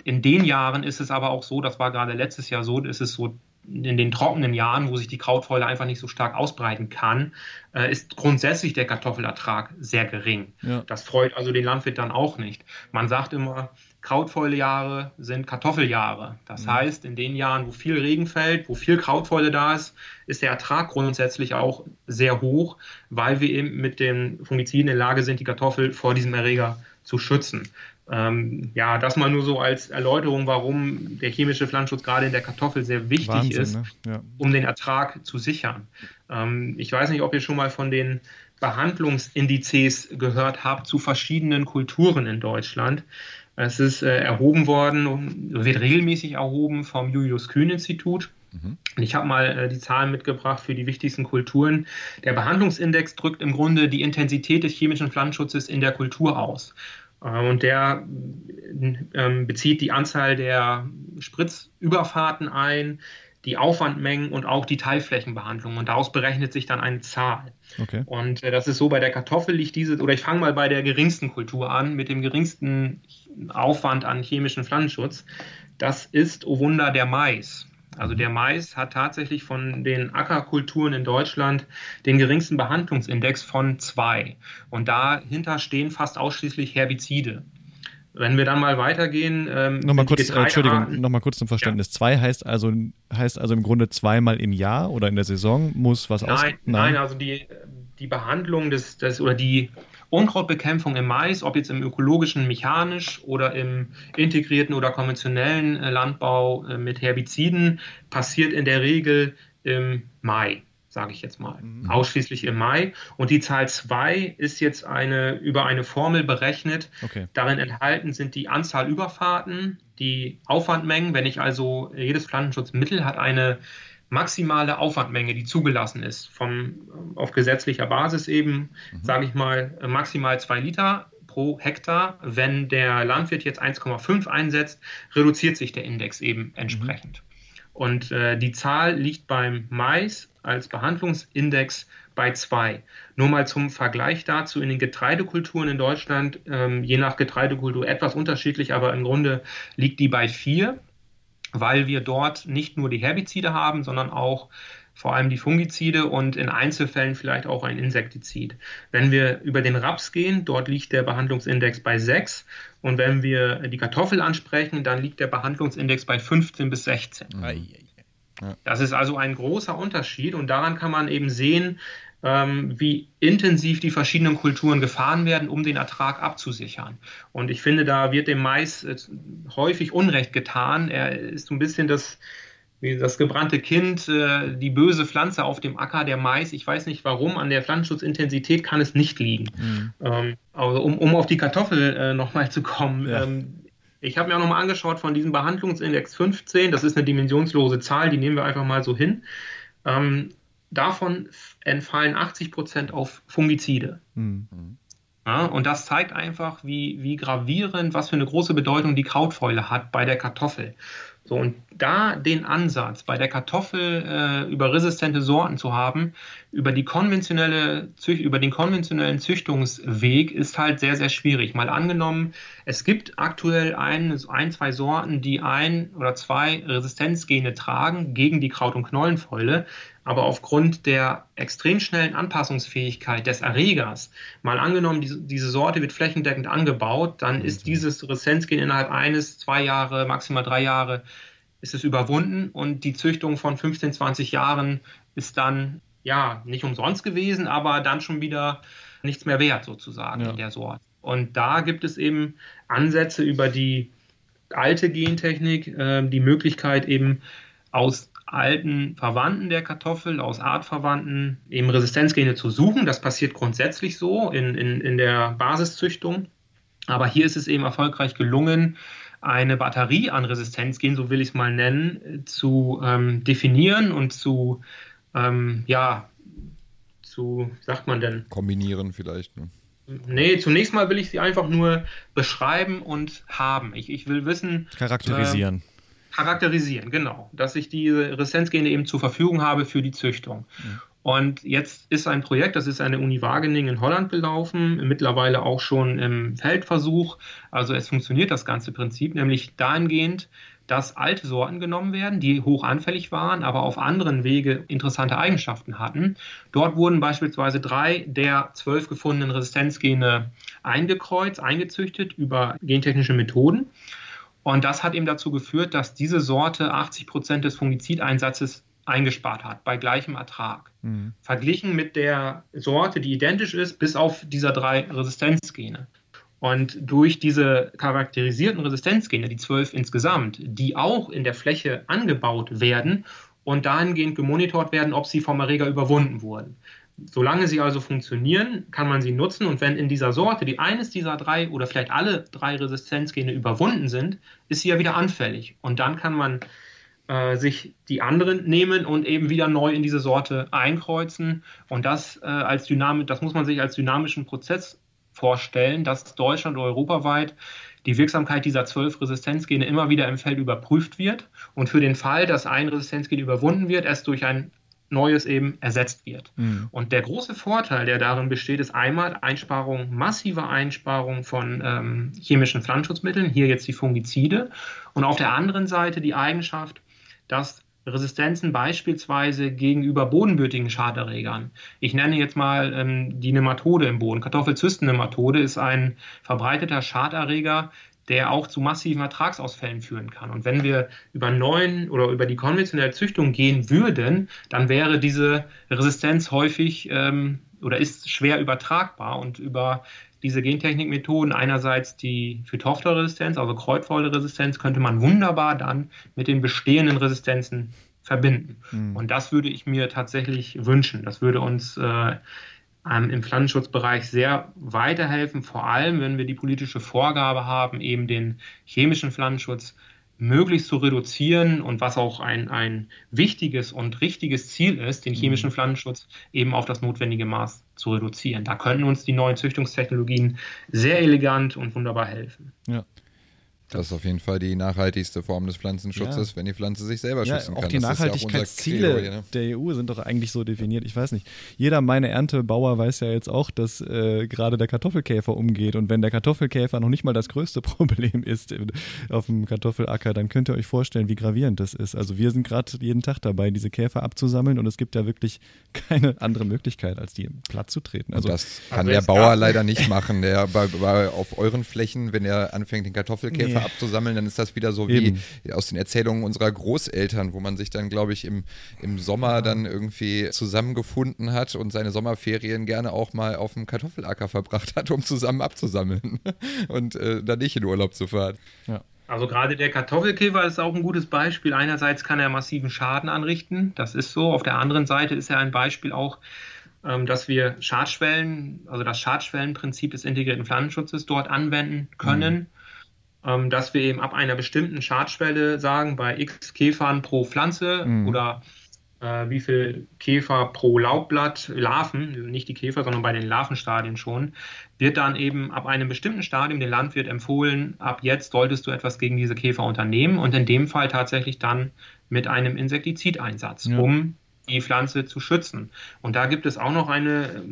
In den Jahren ist es aber auch so, das war gerade letztes Jahr so, ist es so, in den trockenen Jahren, wo sich die Krautfäule einfach nicht so stark ausbreiten kann, äh, ist grundsätzlich der Kartoffelertrag sehr gering. Ja. Das freut also den Landwirt dann auch nicht. Man sagt immer, Krautfäulejahre sind Kartoffeljahre. Das mhm. heißt, in den Jahren, wo viel Regen fällt, wo viel Krautfäule da ist, ist der Ertrag grundsätzlich auch sehr hoch, weil wir eben mit den Fungiziden in der Lage sind, die Kartoffel vor diesem Erreger zu schützen. Ähm, ja, das mal nur so als Erläuterung, warum der chemische Pflanzenschutz gerade in der Kartoffel sehr wichtig Wahnsinn, ist, ne? ja. um den Ertrag zu sichern. Ähm, ich weiß nicht, ob ihr schon mal von den Behandlungsindizes gehört habt zu verschiedenen Kulturen in Deutschland. Es ist äh, erhoben worden, wird regelmäßig erhoben vom Julius Kühn Institut. Mhm. Ich habe mal äh, die Zahlen mitgebracht für die wichtigsten Kulturen. Der Behandlungsindex drückt im Grunde die Intensität des chemischen Pflanzenschutzes in der Kultur aus. Äh, und der ähm, bezieht die Anzahl der Spritzüberfahrten ein, die Aufwandmengen und auch die Teilflächenbehandlung. Und daraus berechnet sich dann eine Zahl. Okay. Und äh, das ist so, bei der Kartoffel liegt diese, oder ich fange mal bei der geringsten Kultur an, mit dem geringsten Aufwand an chemischen Pflanzenschutz. Das ist, oh Wunder, der Mais. Also der Mais hat tatsächlich von den Ackerkulturen in Deutschland den geringsten Behandlungsindex von zwei. Und dahinter stehen fast ausschließlich Herbizide. Wenn wir dann mal weitergehen. Ähm, nochmal kurz, äh, Entschuldigung, nochmal kurz zum Verständnis. Ja. Zwei heißt also, heißt also im Grunde zweimal im Jahr oder in der Saison muss was nein, aus. Nein, nein, also die, die Behandlung des, des oder die Unkrautbekämpfung im Mais, ob jetzt im ökologischen, mechanisch oder im integrierten oder konventionellen äh, Landbau äh, mit Herbiziden, passiert in der Regel im Mai sage ich jetzt mal. Mhm. Ausschließlich im Mai. Und die Zahl 2 ist jetzt eine, über eine Formel berechnet. Okay. Darin enthalten sind die Anzahl Überfahrten, die Aufwandmengen. Wenn ich also, jedes Pflanzenschutzmittel hat eine maximale Aufwandmenge, die zugelassen ist, vom, auf gesetzlicher Basis eben, mhm. sage ich mal, maximal 2 Liter pro Hektar. Wenn der Landwirt jetzt 1,5 einsetzt, reduziert sich der Index eben entsprechend. Mhm. Und äh, die Zahl liegt beim Mais als Behandlungsindex bei 2. Nur mal zum Vergleich dazu in den Getreidekulturen in Deutschland, ähm, je nach Getreidekultur etwas unterschiedlich, aber im Grunde liegt die bei 4, weil wir dort nicht nur die Herbizide haben, sondern auch vor allem die Fungizide und in Einzelfällen vielleicht auch ein Insektizid. Wenn wir über den Raps gehen, dort liegt der Behandlungsindex bei 6 und wenn wir die Kartoffel ansprechen, dann liegt der Behandlungsindex bei 15 bis 16. Mhm. Das ist also ein großer Unterschied und daran kann man eben sehen, wie intensiv die verschiedenen Kulturen gefahren werden, um den Ertrag abzusichern. Und ich finde, da wird dem Mais äh, häufig Unrecht getan. Er ist so ein bisschen das, das gebrannte Kind, äh, die böse Pflanze auf dem Acker, der Mais. Ich weiß nicht warum, an der Pflanzenschutzintensität kann es nicht liegen. Mhm. Ähm, also um, um auf die Kartoffel äh, nochmal zu kommen. Ja. Ähm, Ich habe mir auch nochmal angeschaut von diesem Behandlungsindex 15, das ist eine dimensionslose Zahl, die nehmen wir einfach mal so hin. Ähm, davon entfallen 80 Prozent auf Fungizide. Mhm. Ja, und das zeigt einfach, wie, wie gravierend, was für eine große Bedeutung die Krautfäule hat bei der Kartoffel. So, und da den Ansatz bei der Kartoffel äh, über resistente Sorten zu haben, über, die konventionelle über den konventionellen Züchtungsweg ist halt sehr, sehr schwierig. Mal angenommen, es gibt aktuell ein, ein zwei Sorten, die ein oder zwei Resistenzgene tragen gegen die Kraut- und Knollenfäule aber aufgrund der extrem schnellen Anpassungsfähigkeit des Erregers, mal angenommen, diese, diese Sorte wird flächendeckend angebaut, dann mhm. ist dieses Resistenzgen innerhalb eines, zwei Jahre, maximal drei Jahre, ist es überwunden und die Züchtung von 15, 20 Jahren ist dann ja nicht umsonst gewesen, aber dann schon wieder nichts mehr wert sozusagen ja. in der Sorte. Und da gibt es eben Ansätze über die alte Gentechnik, äh, die Möglichkeit eben aus alten Verwandten der Kartoffel, aus Artverwandten, eben Resistenzgene zu suchen. Das passiert grundsätzlich so in, in, in der Basiszüchtung. Aber hier ist es eben erfolgreich gelungen, eine Batterie an Resistenzgenen, so will ich es mal nennen, zu ähm, definieren und zu, ähm, ja, zu, wie sagt man denn? Kombinieren vielleicht. Ne? Nee, zunächst mal will ich sie einfach nur beschreiben und haben. Ich, ich will wissen. Charakterisieren. Äh, charakterisieren, genau. Dass ich diese Resistenzgene eben zur Verfügung habe für die Züchtung. Mhm. Und jetzt ist ein Projekt, das ist eine Uni Wageningen in Holland gelaufen, mittlerweile auch schon im Feldversuch. Also es funktioniert das ganze Prinzip, nämlich dahingehend, dass alte Sorten genommen werden, die hoch anfällig waren, aber auf anderen Wege interessante Eigenschaften hatten. Dort wurden beispielsweise drei der zwölf gefundenen Resistenzgene eingekreuzt, eingezüchtet über gentechnische Methoden. Und das hat eben dazu geführt, dass diese Sorte 80 Prozent des Fungizideinsatzes eingespart hat, bei gleichem Ertrag. Mhm. Verglichen mit der Sorte, die identisch ist, bis auf dieser drei Resistenzgene. Und durch diese charakterisierten Resistenzgene, die zwölf insgesamt, die auch in der Fläche angebaut werden und dahingehend gemonitort werden, ob sie vom Erreger überwunden wurden. Solange sie also funktionieren, kann man sie nutzen. Und wenn in dieser Sorte die eines dieser drei oder vielleicht alle drei Resistenzgene überwunden sind, ist sie ja wieder anfällig. Und dann kann man äh, sich die anderen nehmen und eben wieder neu in diese Sorte einkreuzen. Und das äh, als Dynamik, das muss man sich als dynamischen Prozess vorstellen, dass Deutschland europaweit die Wirksamkeit dieser zwölf Resistenzgene immer wieder im Feld überprüft wird und für den Fall, dass ein Resistenzgen überwunden wird, es durch ein Neues eben ersetzt wird. Mhm. Und der große Vorteil, der darin besteht, ist einmal Einsparung, massive Einsparung von ähm, chemischen Pflanzenschutzmitteln, hier jetzt die Fungizide, und auf der anderen Seite die Eigenschaft, dass Resistenzen beispielsweise gegenüber bodenbürtigen Schaderregern. Ich nenne jetzt mal ähm, die Nematode im Boden. Kartoffelzystennematode ist ein verbreiteter Schaderreger, der auch zu massiven Ertragsausfällen führen kann. Und wenn wir über neuen oder über die konventionelle Züchtung gehen würden, dann wäre diese Resistenz häufig ähm, oder ist schwer übertragbar und über diese Gentechnikmethoden, einerseits die Phytophthora-Resistenz, also Kreuzfäule-Resistenz, könnte man wunderbar dann mit den bestehenden Resistenzen verbinden. Mhm. Und das würde ich mir tatsächlich wünschen. Das würde uns äh, ähm, im Pflanzenschutzbereich sehr weiterhelfen, vor allem wenn wir die politische Vorgabe haben, eben den chemischen Pflanzenschutz möglichst zu reduzieren und was auch ein, ein wichtiges und richtiges Ziel ist, den chemischen mhm. Pflanzenschutz eben auf das notwendige Maß zu reduzieren. Da könnten uns die neuen Züchtungstechnologien sehr elegant und wunderbar helfen. Ja. Das ist auf jeden Fall die nachhaltigste Form des Pflanzenschutzes, ja. wenn die Pflanze sich selber ja, schützen kann. Auch die Nachhaltigkeitsziele ja ne? der EU sind doch eigentlich so definiert. Ich weiß nicht. Jeder meine Erntebauer weiß ja jetzt auch, dass äh, gerade der Kartoffelkäfer umgeht. Und wenn der Kartoffelkäfer noch nicht mal das größte Problem ist auf dem Kartoffelacker, dann könnt ihr euch vorstellen, wie gravierend das ist. Also wir sind gerade jeden Tag dabei, diese Käfer abzusammeln und es gibt ja wirklich keine andere Möglichkeit, als die platt zu treten. Also, das kann also der Bauer leider nicht machen. Der bei, bei, auf euren Flächen, wenn er anfängt, den Kartoffelkäfer nee. Abzusammeln, dann ist das wieder so Eben. wie aus den Erzählungen unserer Großeltern, wo man sich dann, glaube ich, im, im Sommer dann irgendwie zusammengefunden hat und seine Sommerferien gerne auch mal auf dem Kartoffelacker verbracht hat, um zusammen abzusammeln und äh, dann nicht in Urlaub zu fahren. Ja. Also gerade der Kartoffelkäfer ist auch ein gutes Beispiel. Einerseits kann er massiven Schaden anrichten, das ist so. Auf der anderen Seite ist er ein Beispiel auch, ähm, dass wir Schadschwellen, also das Schadschwellenprinzip des integrierten Pflanzenschutzes dort anwenden können. Mhm ähm, dass wir eben ab einer bestimmten Schadschwelle sagen, bei x Käfern pro Pflanze mhm. oder äh, wie viel Käfer pro Laubblatt, Larven, nicht die Käfer, sondern bei den Larvenstadien schon, wird dann eben ab einem bestimmten Stadium dem Landwirt empfohlen, ab jetzt solltest du etwas gegen diese Käfer unternehmen und in dem Fall tatsächlich dann mit einem Insektizideinsatz, ja. um die Pflanze zu schützen. Und da gibt es auch noch eine,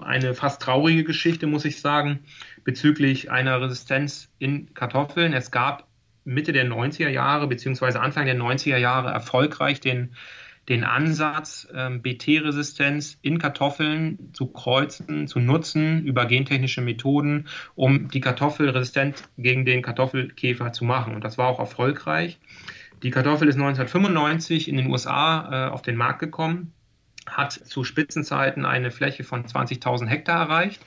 eine fast traurige Geschichte, muss ich sagen, bezüglich einer Resistenz in Kartoffeln. Es gab Mitte der 90er Jahre beziehungsweise Anfang der 90er Jahre erfolgreich den, den Ansatz, ähm, BT-Resistenz in Kartoffeln zu kreuzen, zu nutzen über gentechnische Methoden, um die Kartoffel resistent gegen den Kartoffelkäfer zu machen. Und das war auch erfolgreich. Die Kartoffel ist 1995 in den USA äh, auf den Markt gekommen, hat zu Spitzenzeiten eine Fläche von 20.000 Hektar erreicht.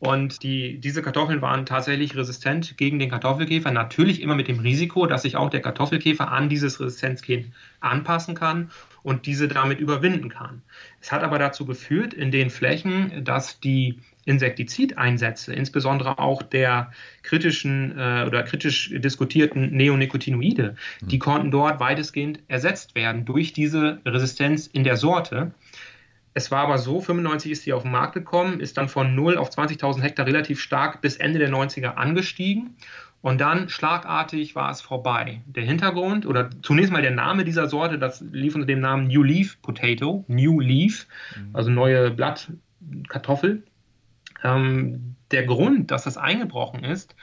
Und die, diese Kartoffeln waren tatsächlich resistent gegen den Kartoffelkäfer. Natürlich immer mit dem Risiko, dass sich auch der Kartoffelkäfer an dieses Resistenzgen anpassen kann und diese damit überwinden kann. Es hat aber dazu geführt, in den Flächen, dass die Insektizideinsätze, insbesondere auch der kritischen äh, oder kritisch diskutierten Neonicotinoide, mhm. die konnten dort weitestgehend ersetzt werden durch diese Resistenz in der Sorte. Es war aber so, 95 ist sie auf den Markt gekommen, ist dann von 0 auf 20.000 Hektar relativ stark bis Ende der 90er angestiegen und dann schlagartig war es vorbei. Der Hintergrund oder zunächst mal der Name dieser Sorte, das lief unter dem Namen New Leaf Potato, New Leaf, mhm. also neue Blattkartoffel. Ähm, der Grund, dass das eingebrochen ist,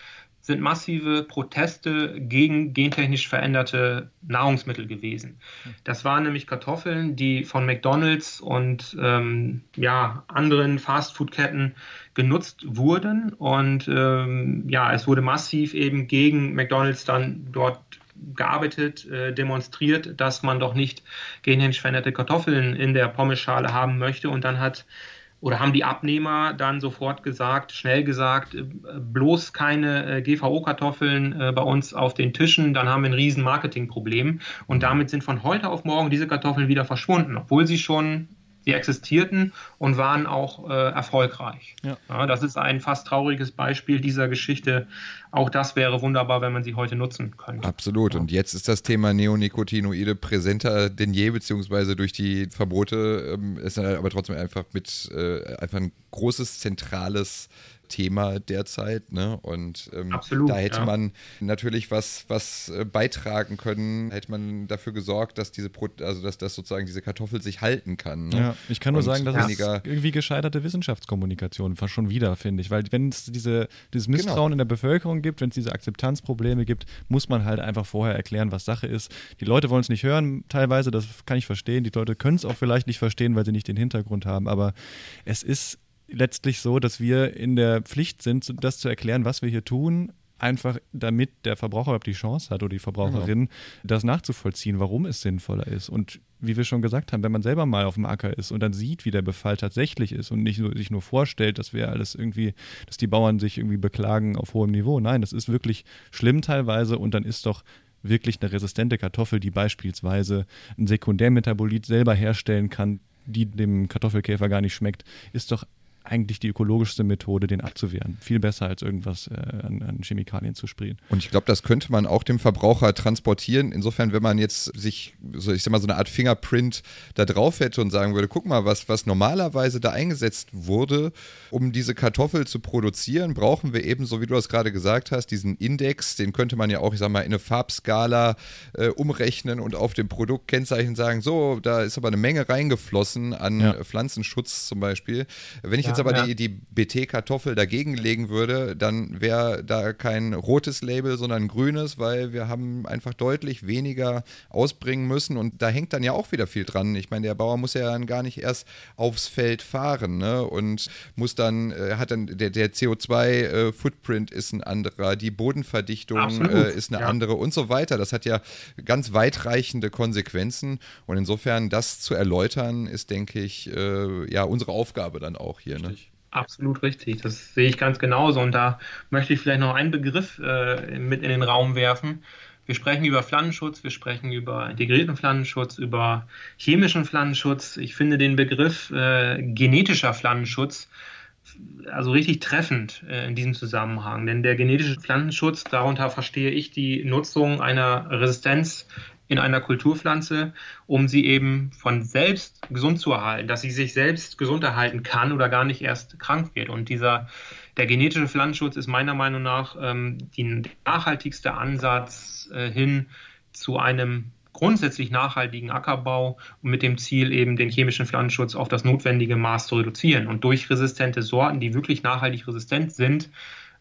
sind massive Proteste gegen gentechnisch veränderte Nahrungsmittel gewesen. Das waren nämlich Kartoffeln, die von McDonald's und ähm, ja, anderen Fastfood-Ketten genutzt wurden. Und ähm, ja, es wurde massiv eben gegen McDonald's dann dort gearbeitet, äh, demonstriert, dass man doch nicht gentechnisch veränderte Kartoffeln in der Pommeschale haben möchte. Und dann hat oder haben die Abnehmer dann sofort gesagt, schnell gesagt, äh, bloß keine äh, GVO-Kartoffeln äh, bei uns auf den Tischen, dann haben wir ein riesen Marketingproblem. Und damit sind von heute auf morgen diese Kartoffeln wieder verschwunden, obwohl sie schon sie existierten und waren auch äh, erfolgreich. Ja. ja. das ist ein fast trauriges Beispiel dieser Geschichte. Auch das wäre wunderbar, wenn man sie heute nutzen könnte. Absolut. Ja. Und jetzt ist das Thema Neonicotinoide präsenter denn je, beziehungsweise durch die Verbote ähm, ist aber trotzdem einfach mit äh, einfach ein großes zentrales Thema derzeit. Ne? Und ähm, Absolut, da hätte ja. man natürlich was, was äh, beitragen können, hätte man dafür gesorgt, dass diese Pro also dass das sozusagen diese Kartoffel sich halten kann. Ne? Ja, ich kann nur Und sagen, das ist irgendwie gescheiterte Wissenschaftskommunikation, schon wieder, finde ich. Weil wenn es diese, dieses genau. Misstrauen genau. in der Bevölkerung gibt, wenn es diese Akzeptanzprobleme gibt, muss man halt einfach vorher erklären, was Sache ist. Die Leute wollen es nicht hören, teilweise, das kann ich verstehen. Die Leute können es auch vielleicht nicht verstehen, weil sie nicht den Hintergrund haben. Aber es ist letztlich so, dass wir in der Pflicht sind, das zu erklären, was wir hier tun, einfach damit der Verbraucher überhaupt die Chance hat oder die Verbraucherin, genau. das nachzuvollziehen, warum es sinnvoller ist. Und wie wir schon gesagt haben, wenn man selber mal auf dem Acker ist und dann sieht, wie der Befall tatsächlich ist und nicht nur, sich nur vorstellt, dass wir alles irgendwie, dass die Bauern sich irgendwie beklagen auf hohem Niveau. Nein, das ist wirklich schlimm teilweise und dann ist doch wirklich eine resistente Kartoffel, die beispielsweise ein Sekundärmetabolit selber herstellen kann, die dem Kartoffelkäfer gar nicht schmeckt, ist doch eigentlich die ökologischste Methode, den abzuwehren. Viel besser als irgendwas äh, an, an, Chemikalien zu sprühen. Und ich glaube, das könnte man auch dem Verbraucher transportieren. Insofern, wenn man jetzt sich, so, ich sag mal, so eine Art Fingerprint da drauf hätte und sagen würde, guck mal, was, was normalerweise da eingesetzt wurde, um diese Kartoffel zu produzieren, brauchen wir eben, so wie du das gerade gesagt hast, diesen Index, den könnte man ja auch, ich sag mal, in eine Farbskala äh, umrechnen und auf dem Produktkennzeichen sagen, so, da ist aber eine Menge reingeflossen an ja. Pflanzenschutz zum Beispiel. Wenn ich jetzt aber ja. die, die BT-Kartoffel dagegen legen würde, dann wäre da kein rotes Label, sondern ein grünes, weil wir haben einfach deutlich weniger ausbringen müssen und da hängt dann ja auch wieder viel dran. Ich meine, der Bauer muss ja dann gar nicht erst aufs Feld fahren ne? und muss dann, äh, hat dann, der, der CO2-Footprint äh, ist ein anderer, die Bodenverdichtung äh, ist eine ja. andere und so weiter. Das hat ja ganz weitreichende Konsequenzen und insofern das zu erläutern, ist, denke ich, äh, ja unsere Aufgabe dann auch hier. Ne? Absolut richtig. Das sehe ich ganz genauso. Und da möchte ich vielleicht noch einen Begriff äh, mit in den Raum werfen. Wir sprechen über Pflanzenschutz, wir sprechen über integrierten Pflanzenschutz, über chemischen Pflanzenschutz. Ich finde den Begriff äh, genetischer Pflanzenschutz also richtig treffend äh, in diesem Zusammenhang. Denn der genetische Pflanzenschutz, darunter verstehe ich die Nutzung einer Resistenz in einer Kulturpflanze, um sie eben von selbst gesund zu erhalten, dass sie sich selbst gesund erhalten kann oder gar nicht erst krank wird. Und dieser, der genetische Pflanzenschutz ist meiner Meinung nach ähm, die nachhaltigste Ansatz äh, hin zu einem grundsätzlich nachhaltigen Ackerbau und mit dem Ziel eben den chemischen Pflanzenschutz auf das notwendige Maß zu reduzieren. Und durch resistente Sorten, die wirklich nachhaltig resistent sind,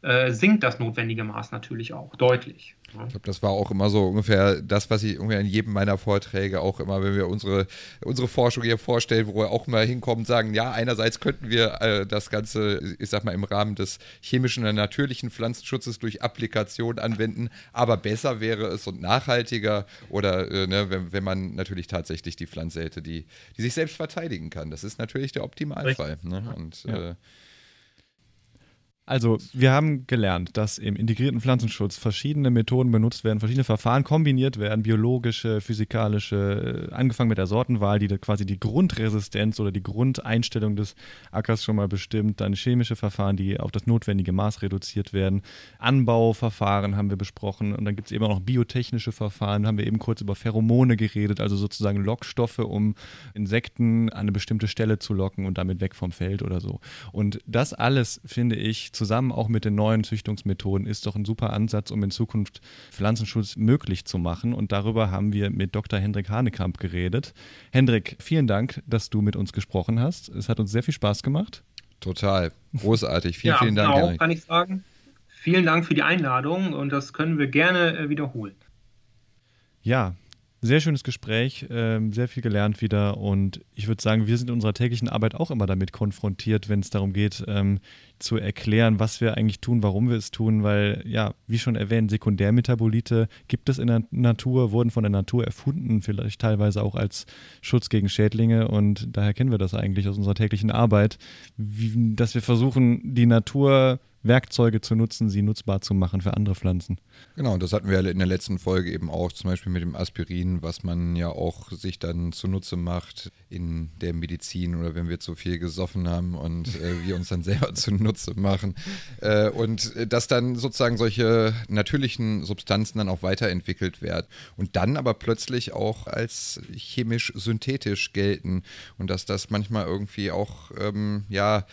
äh, sinkt das notwendige Maß natürlich auch deutlich. Ich glaube, das war auch immer so ungefähr das, was ich ungefähr in jedem meiner Vorträge auch immer, wenn wir unsere, unsere Forschung hier vorstellen, wo wir auch mal hinkommen, sagen, ja, einerseits könnten wir äh, das Ganze, ich sag mal, im Rahmen des chemischen und natürlichen Pflanzenschutzes durch Applikation anwenden, aber besser wäre es und nachhaltiger oder äh, ne, wenn, wenn man natürlich tatsächlich die Pflanze hätte, die, die sich selbst verteidigen kann. Das ist natürlich der Optimalfall. Ne? Und ja. äh, also, wir haben gelernt, dass im integrierten Pflanzenschutz verschiedene Methoden benutzt werden, verschiedene Verfahren kombiniert werden, biologische, physikalische, äh, angefangen mit der Sortenwahl, die quasi die Grundresistenz oder die Grundeinstellung des Ackers schon mal bestimmt, dann chemische Verfahren, die auf das notwendige Maß reduziert werden, Anbauverfahren haben wir besprochen und dann gibt es eben auch noch biotechnische Verfahren, haben wir eben kurz über Pheromone geredet, also sozusagen Lockstoffe, um Insekten an eine bestimmte Stelle zu locken und damit weg vom Feld oder so. Und das alles, finde ich, zusammen auch mit den neuen Züchtungsmethoden ist doch ein super Ansatz, um in Zukunft Pflanzenschutz möglich zu machen. Und darüber haben wir mit Dr. Hendrik Hanekamp geredet. Hendrik, vielen Dank, dass du mit uns gesprochen hast. Es hat uns sehr viel Spaß gemacht. Total. Großartig. Vielen, ja, vielen Dank. Auch, kann ich sagen. Vielen Dank für die Einladung und das können wir gerne äh, wiederholen. Ja, sehr schönes Gespräch, ähm, sehr viel gelernt wieder und ich würde sagen, wir sind in unserer täglichen Arbeit auch immer damit konfrontiert, wenn es darum geht, ähm, zu erklären, was wir eigentlich tun, warum wir es tun, weil ja, wie schon erwähnt, Sekundärmetabolite gibt es in der Natur, wurden von der Natur erfunden, vielleicht teilweise auch als Schutz gegen Schädlinge und daher kennen wir das eigentlich aus unserer täglichen Arbeit, wie, dass wir versuchen, die Natur Werkzeuge zu nutzen, sie nutzbar zu machen für andere Pflanzen. Genau, das hatten wir in der letzten Folge eben auch, zum Beispiel mit dem Aspirin, was man ja auch sich dann zunutze macht in der Medizin oder wenn wir zu viel gesoffen haben und äh, wir uns dann selber zunutze machen. Äh, und dass dann sozusagen solche natürlichen Substanzen dann auch weiterentwickelt werden und dann aber plötzlich auch als chemisch synthetisch gelten und dass das manchmal irgendwie auch, ähm, ja,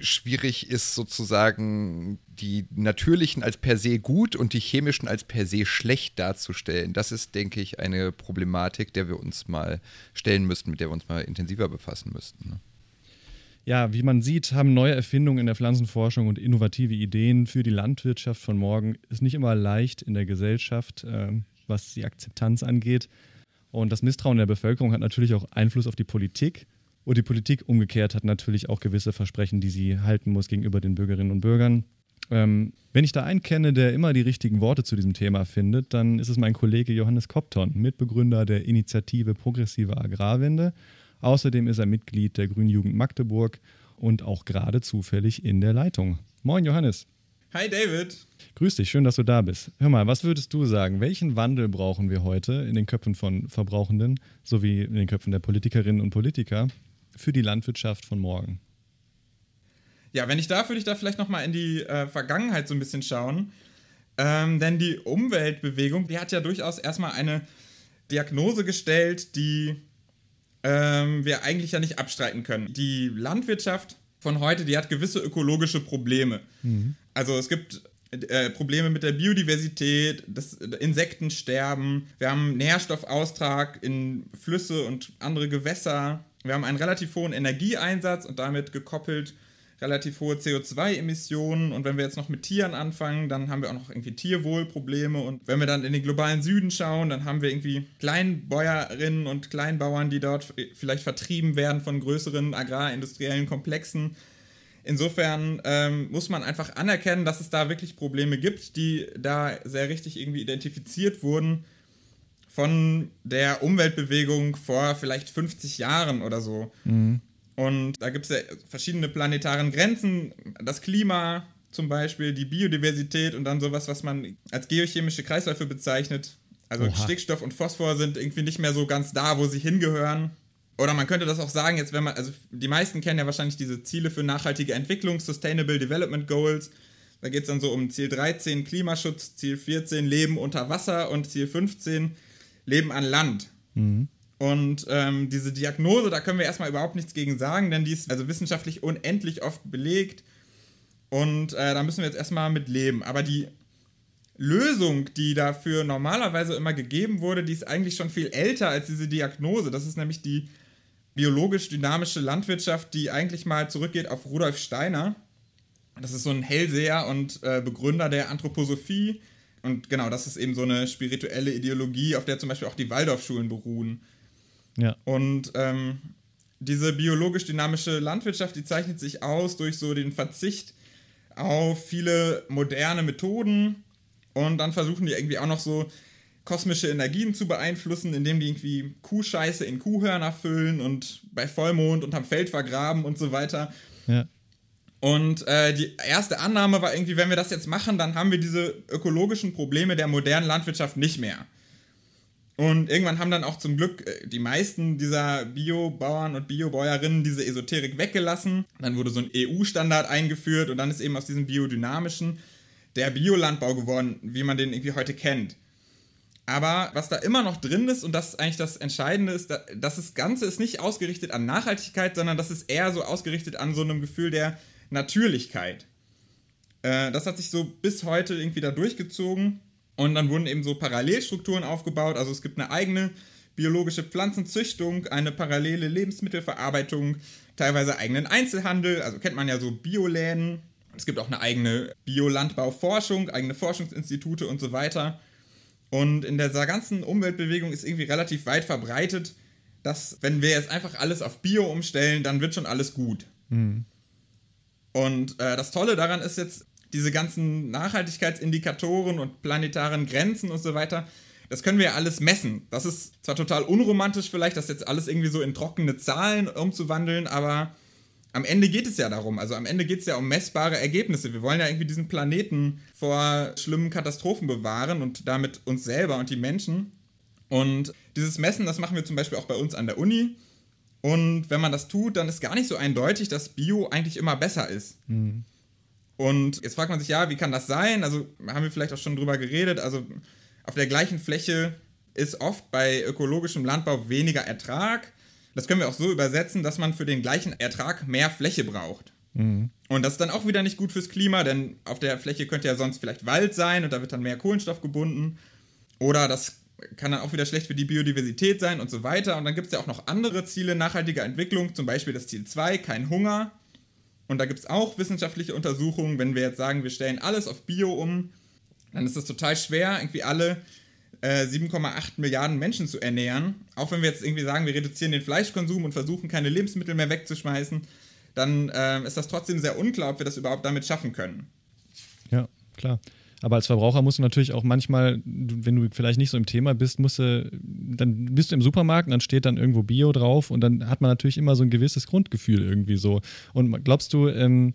schwierig ist sozusagen die natürlichen als per se gut und die chemischen als per se schlecht darzustellen. Das ist, denke ich, eine Problematik, der wir uns mal stellen müssten, mit der wir uns mal intensiver befassen müssten. Ne? Ja, wie man sieht, haben neue Erfindungen in der Pflanzenforschung und innovative Ideen für die Landwirtschaft von morgen ist nicht immer leicht in der Gesellschaft, äh, was die Akzeptanz angeht. Und das Misstrauen der Bevölkerung hat natürlich auch Einfluss auf die Politik. Und die Politik umgekehrt hat natürlich auch gewisse Versprechen, die sie halten muss gegenüber den Bürgerinnen und Bürgern. Ähm, wenn ich da einen kenne, der immer die richtigen Worte zu diesem Thema findet, dann ist es mein Kollege Johannes Kopton, Mitbegründer der Initiative Progressive Agrarwende. Außerdem ist er Mitglied der Grünen Jugend Magdeburg und auch gerade zufällig in der Leitung. Moin Johannes. Hi David. Grüß dich, schön, dass du da bist. Hör mal, was würdest du sagen? Welchen Wandel brauchen wir heute in den Köpfen von Verbrauchenden sowie in den Köpfen der Politikerinnen und Politiker, für die Landwirtschaft von morgen? Ja, wenn ich darf, würde ich da vielleicht nochmal in die äh, Vergangenheit so ein bisschen schauen. Ähm, denn die Umweltbewegung, die hat ja durchaus erstmal eine Diagnose gestellt, die ähm, wir eigentlich ja nicht abstreiten können. Die Landwirtschaft von heute, die hat gewisse ökologische Probleme. Mhm. Also es gibt äh, Probleme mit der Biodiversität, das Insektensterben, wir haben Nährstoffaustrag in Flüsse und andere Gewässer, wir haben einen relativ hohen Energieeinsatz und damit gekoppelt relativ hohe CO2-Emissionen. Und wenn wir jetzt noch mit Tieren anfangen, dann haben wir auch noch irgendwie Tierwohlprobleme. Und wenn wir dann in den globalen Süden schauen, dann haben wir irgendwie Kleinbäuerinnen und Kleinbauern, die dort vielleicht vertrieben werden von größeren agrarindustriellen Komplexen. Insofern ähm, muss man einfach anerkennen, dass es da wirklich Probleme gibt, die da sehr richtig irgendwie identifiziert wurden von der Umweltbewegung vor vielleicht 50 Jahren oder so. Mhm. Und da gibt es ja verschiedene planetaren Grenzen, das Klima zum Beispiel, die Biodiversität und dann sowas, was man als geochemische Kreisläufe bezeichnet. Also Oha. Stickstoff und Phosphor sind irgendwie nicht mehr so ganz da, wo sie hingehören. oder man könnte das auch sagen, jetzt wenn man, also die meisten kennen ja wahrscheinlich diese Ziele für nachhaltige Entwicklung, Sustainable Development Goals. Da geht es dann so um Ziel 13 Klimaschutz, Ziel 14 Leben unter Wasser und Ziel 15 Leben an Land. Mhm. Und ähm, diese Diagnose, da können wir erstmal überhaupt nichts gegen sagen, denn die ist also wissenschaftlich unendlich oft belegt. Und äh, da müssen wir jetzt erstmal mit leben. Aber die Lösung, die dafür normalerweise immer gegeben wurde, die ist eigentlich schon viel älter als diese Diagnose. Das ist nämlich die biologisch-dynamische Landwirtschaft, die eigentlich mal zurückgeht auf Rudolf Steiner. Das ist so ein Hellseher und äh, Begründer der Anthroposophie. Und genau, das ist eben so eine spirituelle Ideologie, auf der zum Beispiel auch die Waldorfschulen beruhen. Ja. Und ähm, diese biologisch-dynamische Landwirtschaft, die zeichnet sich aus durch so den Verzicht auf viele moderne Methoden. Und dann versuchen die irgendwie auch noch so kosmische Energien zu beeinflussen, indem die irgendwie Kuhscheiße in Kuhhörner füllen und bei Vollmond unterm Feld vergraben und so weiter. Ja. Und äh, die erste Annahme war irgendwie, wenn wir das jetzt machen, dann haben wir diese ökologischen Probleme der modernen Landwirtschaft nicht mehr. Und irgendwann haben dann auch zum Glück äh, die meisten dieser Biobauern und Biobäuerinnen diese Esoterik weggelassen. Dann wurde so ein EU-Standard eingeführt und dann ist eben aus diesem biodynamischen der Biolandbau geworden, wie man den irgendwie heute kennt. Aber was da immer noch drin ist, und das ist eigentlich das Entscheidende, ist, dass das Ganze ist nicht ausgerichtet an Nachhaltigkeit, sondern das ist eher so ausgerichtet an so einem Gefühl der Natürlichkeit. Äh, das hat sich so bis heute irgendwie da durchgezogen. Und dann wurden eben so Parallelstrukturen aufgebaut. Also es gibt eine eigene biologische Pflanzenzüchtung, eine parallele Lebensmittelverarbeitung, teilweise eigenen Einzelhandel. Also kennt man ja so Bioläden. Es gibt auch eine eigene Biolandbauforschung, eigene Forschungsinstitute und so weiter. Und in dieser ganzen Umweltbewegung ist irgendwie relativ weit verbreitet, dass wenn wir jetzt einfach alles auf Bio umstellen, dann wird schon alles gut. Mhm. Und äh, das Tolle daran ist jetzt, diese ganzen Nachhaltigkeitsindikatoren und planetaren Grenzen und so weiter, das können wir ja alles messen. Das ist zwar total unromantisch vielleicht, das jetzt alles irgendwie so in trockene Zahlen umzuwandeln, aber am Ende geht es ja darum. Also am Ende geht es ja um messbare Ergebnisse. Wir wollen ja irgendwie diesen Planeten vor schlimmen Katastrophen bewahren und damit uns selber und die Menschen. Und dieses Messen, das machen wir zum Beispiel auch bei uns an der Uni. Und wenn man das tut, dann ist gar nicht so eindeutig, dass Bio eigentlich immer besser ist. Mhm. Und jetzt fragt man sich, ja, wie kann das sein? Also haben wir vielleicht auch schon drüber geredet. Also auf der gleichen Fläche ist oft bei ökologischem Landbau weniger Ertrag. Das können wir auch so übersetzen, dass man für den gleichen Ertrag mehr Fläche braucht. Mhm. Und das ist dann auch wieder nicht gut fürs Klima, denn auf der Fläche könnte ja sonst vielleicht Wald sein und da wird dann mehr Kohlenstoff gebunden. Oder das kann dann auch wieder schlecht für die Biodiversität sein und so weiter. Und dann gibt es ja auch noch andere Ziele nachhaltiger Entwicklung, zum Beispiel das Ziel 2, kein Hunger. Und da gibt es auch wissenschaftliche Untersuchungen, wenn wir jetzt sagen, wir stellen alles auf Bio um, dann ist es total schwer, irgendwie alle äh, 7,8 Milliarden Menschen zu ernähren. Auch wenn wir jetzt irgendwie sagen, wir reduzieren den Fleischkonsum und versuchen, keine Lebensmittel mehr wegzuschmeißen, dann äh, ist das trotzdem sehr unklar, ob wir das überhaupt damit schaffen können. Ja, klar. Aber als Verbraucher musst du natürlich auch manchmal, wenn du vielleicht nicht so im Thema bist, musst du, dann bist du im Supermarkt und dann steht dann irgendwo Bio drauf und dann hat man natürlich immer so ein gewisses Grundgefühl irgendwie so. Und glaubst du, ähm,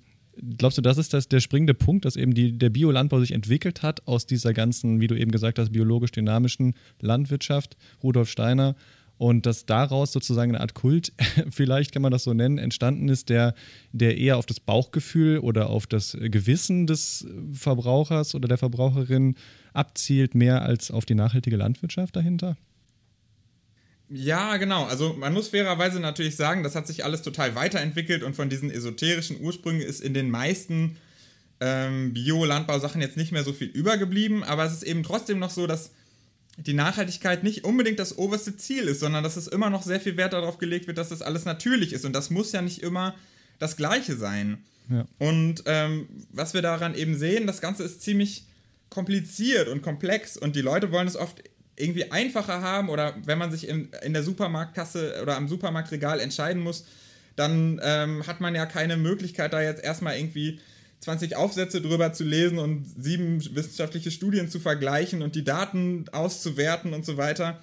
glaubst du, das ist das, der springende Punkt, dass eben die, der Biolandbau sich entwickelt hat aus dieser ganzen, wie du eben gesagt hast, biologisch dynamischen Landwirtschaft, Rudolf Steiner, und dass daraus sozusagen eine Art Kult, vielleicht kann man das so nennen, entstanden ist, der, der eher auf das Bauchgefühl oder auf das Gewissen des Verbrauchers oder der Verbraucherin abzielt, mehr als auf die nachhaltige Landwirtschaft dahinter? Ja, genau. Also man muss fairerweise natürlich sagen, das hat sich alles total weiterentwickelt und von diesen esoterischen Ursprüngen ist in den meisten ähm, Bio-Landbausachen jetzt nicht mehr so viel übergeblieben, aber es ist eben trotzdem noch so, dass die Nachhaltigkeit nicht unbedingt das oberste Ziel ist, sondern dass es immer noch sehr viel Wert darauf gelegt wird, dass das alles natürlich ist. Und das muss ja nicht immer das Gleiche sein. Ja. Und ähm, was wir daran eben sehen, das Ganze ist ziemlich kompliziert und komplex und die Leute wollen es oft irgendwie einfacher haben oder wenn man sich in, in der Supermarktkasse oder am Supermarktregal entscheiden muss, dann ähm, hat man ja keine Möglichkeit, da jetzt erstmal irgendwie 20 Aufsätze drüber zu lesen und sieben wissenschaftliche Studien zu vergleichen und die Daten auszuwerten und so weiter.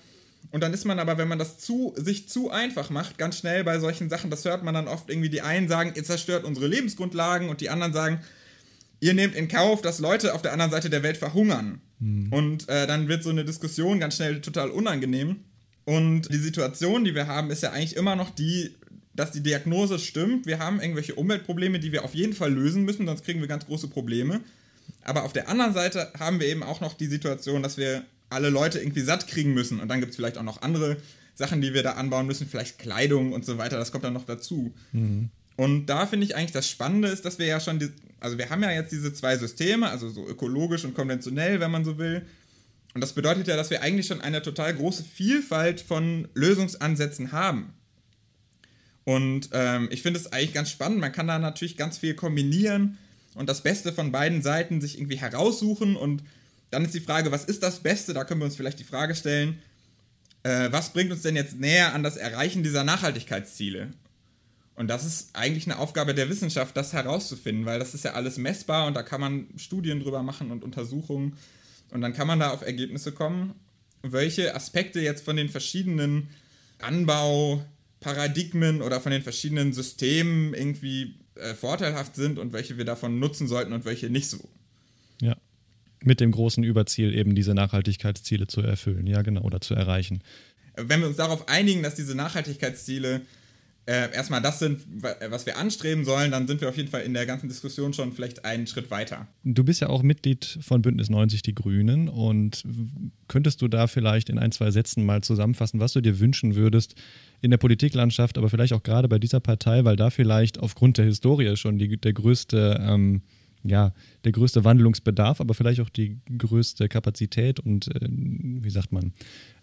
Und dann ist man aber, wenn man das zu, sich zu einfach macht, ganz schnell bei solchen Sachen, das hört man dann oft irgendwie, die einen sagen, ihr zerstört unsere Lebensgrundlagen und die anderen sagen, ihr nehmt in Kauf, dass Leute auf der anderen Seite der Welt verhungern. Mhm. Und äh, dann wird so eine Diskussion ganz schnell total unangenehm. Und die Situation, die wir haben, ist ja eigentlich immer noch die, dass die Diagnose stimmt. Wir haben irgendwelche Umweltprobleme, die wir auf jeden Fall lösen müssen, sonst kriegen wir ganz große Probleme. Aber auf der anderen Seite haben wir eben auch noch die Situation, dass wir alle Leute irgendwie satt kriegen müssen. Und dann gibt es vielleicht auch noch andere Sachen, die wir da anbauen müssen, vielleicht Kleidung und so weiter. Das kommt dann noch dazu. Mhm. Und da finde ich eigentlich das Spannende ist, dass wir ja schon, die, also wir haben ja jetzt diese zwei Systeme, also so ökologisch und konventionell, wenn man so will. Und das bedeutet ja, dass wir eigentlich schon eine total große Vielfalt von Lösungsansätzen haben. Und ähm, ich finde es eigentlich ganz spannend. Man kann da natürlich ganz viel kombinieren und das Beste von beiden Seiten sich irgendwie heraussuchen. Und dann ist die Frage, was ist das Beste? Da können wir uns vielleicht die Frage stellen, äh, was bringt uns denn jetzt näher an das Erreichen dieser Nachhaltigkeitsziele? Und das ist eigentlich eine Aufgabe der Wissenschaft, das herauszufinden, weil das ist ja alles messbar und da kann man Studien drüber machen und Untersuchungen. Und dann kann man da auf Ergebnisse kommen, welche Aspekte jetzt von den verschiedenen Anbauparadigmen oder von den verschiedenen Systemen irgendwie äh, vorteilhaft sind und welche wir davon nutzen sollten und welche nicht so. Ja. Mit dem großen Überziel, eben diese Nachhaltigkeitsziele zu erfüllen, ja, genau, oder zu erreichen. Wenn wir uns darauf einigen, dass diese Nachhaltigkeitsziele äh, erstmal das sind, was wir anstreben sollen, dann sind wir auf jeden Fall in der ganzen Diskussion schon vielleicht einen Schritt weiter. Du bist ja auch Mitglied von Bündnis 90 Die Grünen und könntest du da vielleicht in ein, zwei Sätzen mal zusammenfassen, was du dir wünschen würdest in der Politiklandschaft, aber vielleicht auch gerade bei dieser Partei, weil da vielleicht aufgrund der Historie schon die, der größte ähm, ja, der größte Wandlungsbedarf, aber vielleicht auch die größte Kapazität und, äh, wie sagt man,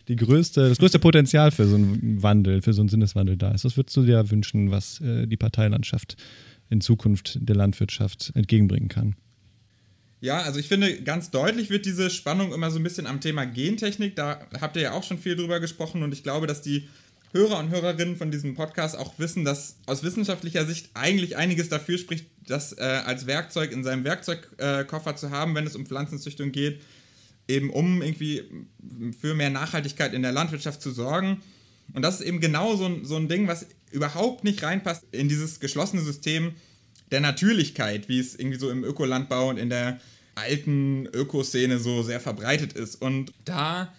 die größte, das größte Potenzial für so einen Wandel, für so einen Sinneswandel da ist. Was würdest du dir wünschen, was äh, die Parteilandschaft in Zukunft der Landwirtschaft entgegenbringen kann? Ja, also ich finde, ganz deutlich wird diese Spannung immer so ein bisschen am Thema Gentechnik. Da habt ihr ja auch schon viel drüber gesprochen und ich glaube, dass die Hörer und Hörerinnen von diesem Podcast auch wissen, dass aus wissenschaftlicher Sicht eigentlich einiges dafür spricht, das äh, als Werkzeug in seinem Werkzeugkoffer äh, zu haben, wenn es um Pflanzenzüchtung geht eben um irgendwie für mehr Nachhaltigkeit in der Landwirtschaft zu sorgen. Und das ist eben genau so so ein Ding, was überhaupt nicht reinpasst in dieses geschlossene System der Natürlichkeit, wie es irgendwie so im Ökolandbau und in der alten Ökoszene so sehr verbreitet ist. Und da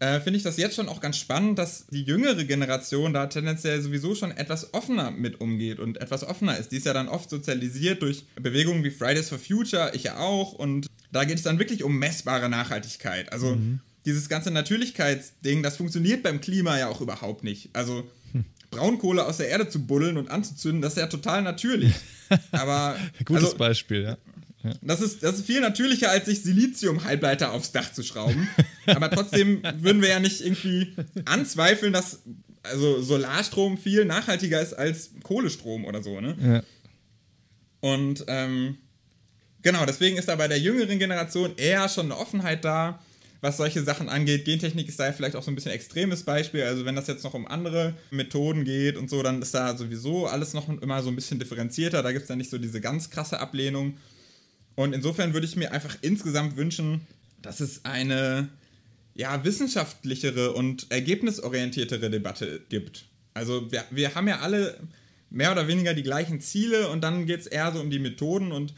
äh, finde ich das jetzt schon auch ganz spannend, dass die jüngere Generation da tendenziell sowieso schon etwas offener mit umgeht und etwas offener ist. Die ist ja dann oft sozialisiert durch Bewegungen wie Fridays for Future, ich ja auch, und da geht es dann wirklich um messbare Nachhaltigkeit. Also mhm. dieses ganze Natürlichkeitsding, das funktioniert beim Klima ja auch überhaupt nicht. Also hm. Braunkohle aus der Erde zu buddeln und anzuzünden, das ist ja total natürlich. Aber gutes also, Beispiel, ja. Ja. Das ist, das ist viel natürlicher, als sich Silizium-Halbleiter aufs Dach zu schrauben. Aber trotzdem würden wir ja nicht irgendwie anzweifeln, dass also Solarstrom viel nachhaltiger ist als Kohlestrom oder so, ne? Ja. Und ähm, Genau, deswegen ist da bei der jüngeren Generation eher schon eine Offenheit da, was solche Sachen angeht. Gentechnik ist da ja vielleicht auch so ein bisschen extremes Beispiel. Also wenn das jetzt noch um andere Methoden geht und so, dann ist da sowieso alles noch immer so ein bisschen differenzierter. Da gibt es dann nicht so diese ganz krasse Ablehnung. Und insofern würde ich mir einfach insgesamt wünschen, dass es eine ja, wissenschaftlichere und ergebnisorientiertere Debatte gibt. Also wir, wir haben ja alle mehr oder weniger die gleichen Ziele und dann geht es eher so um die Methoden und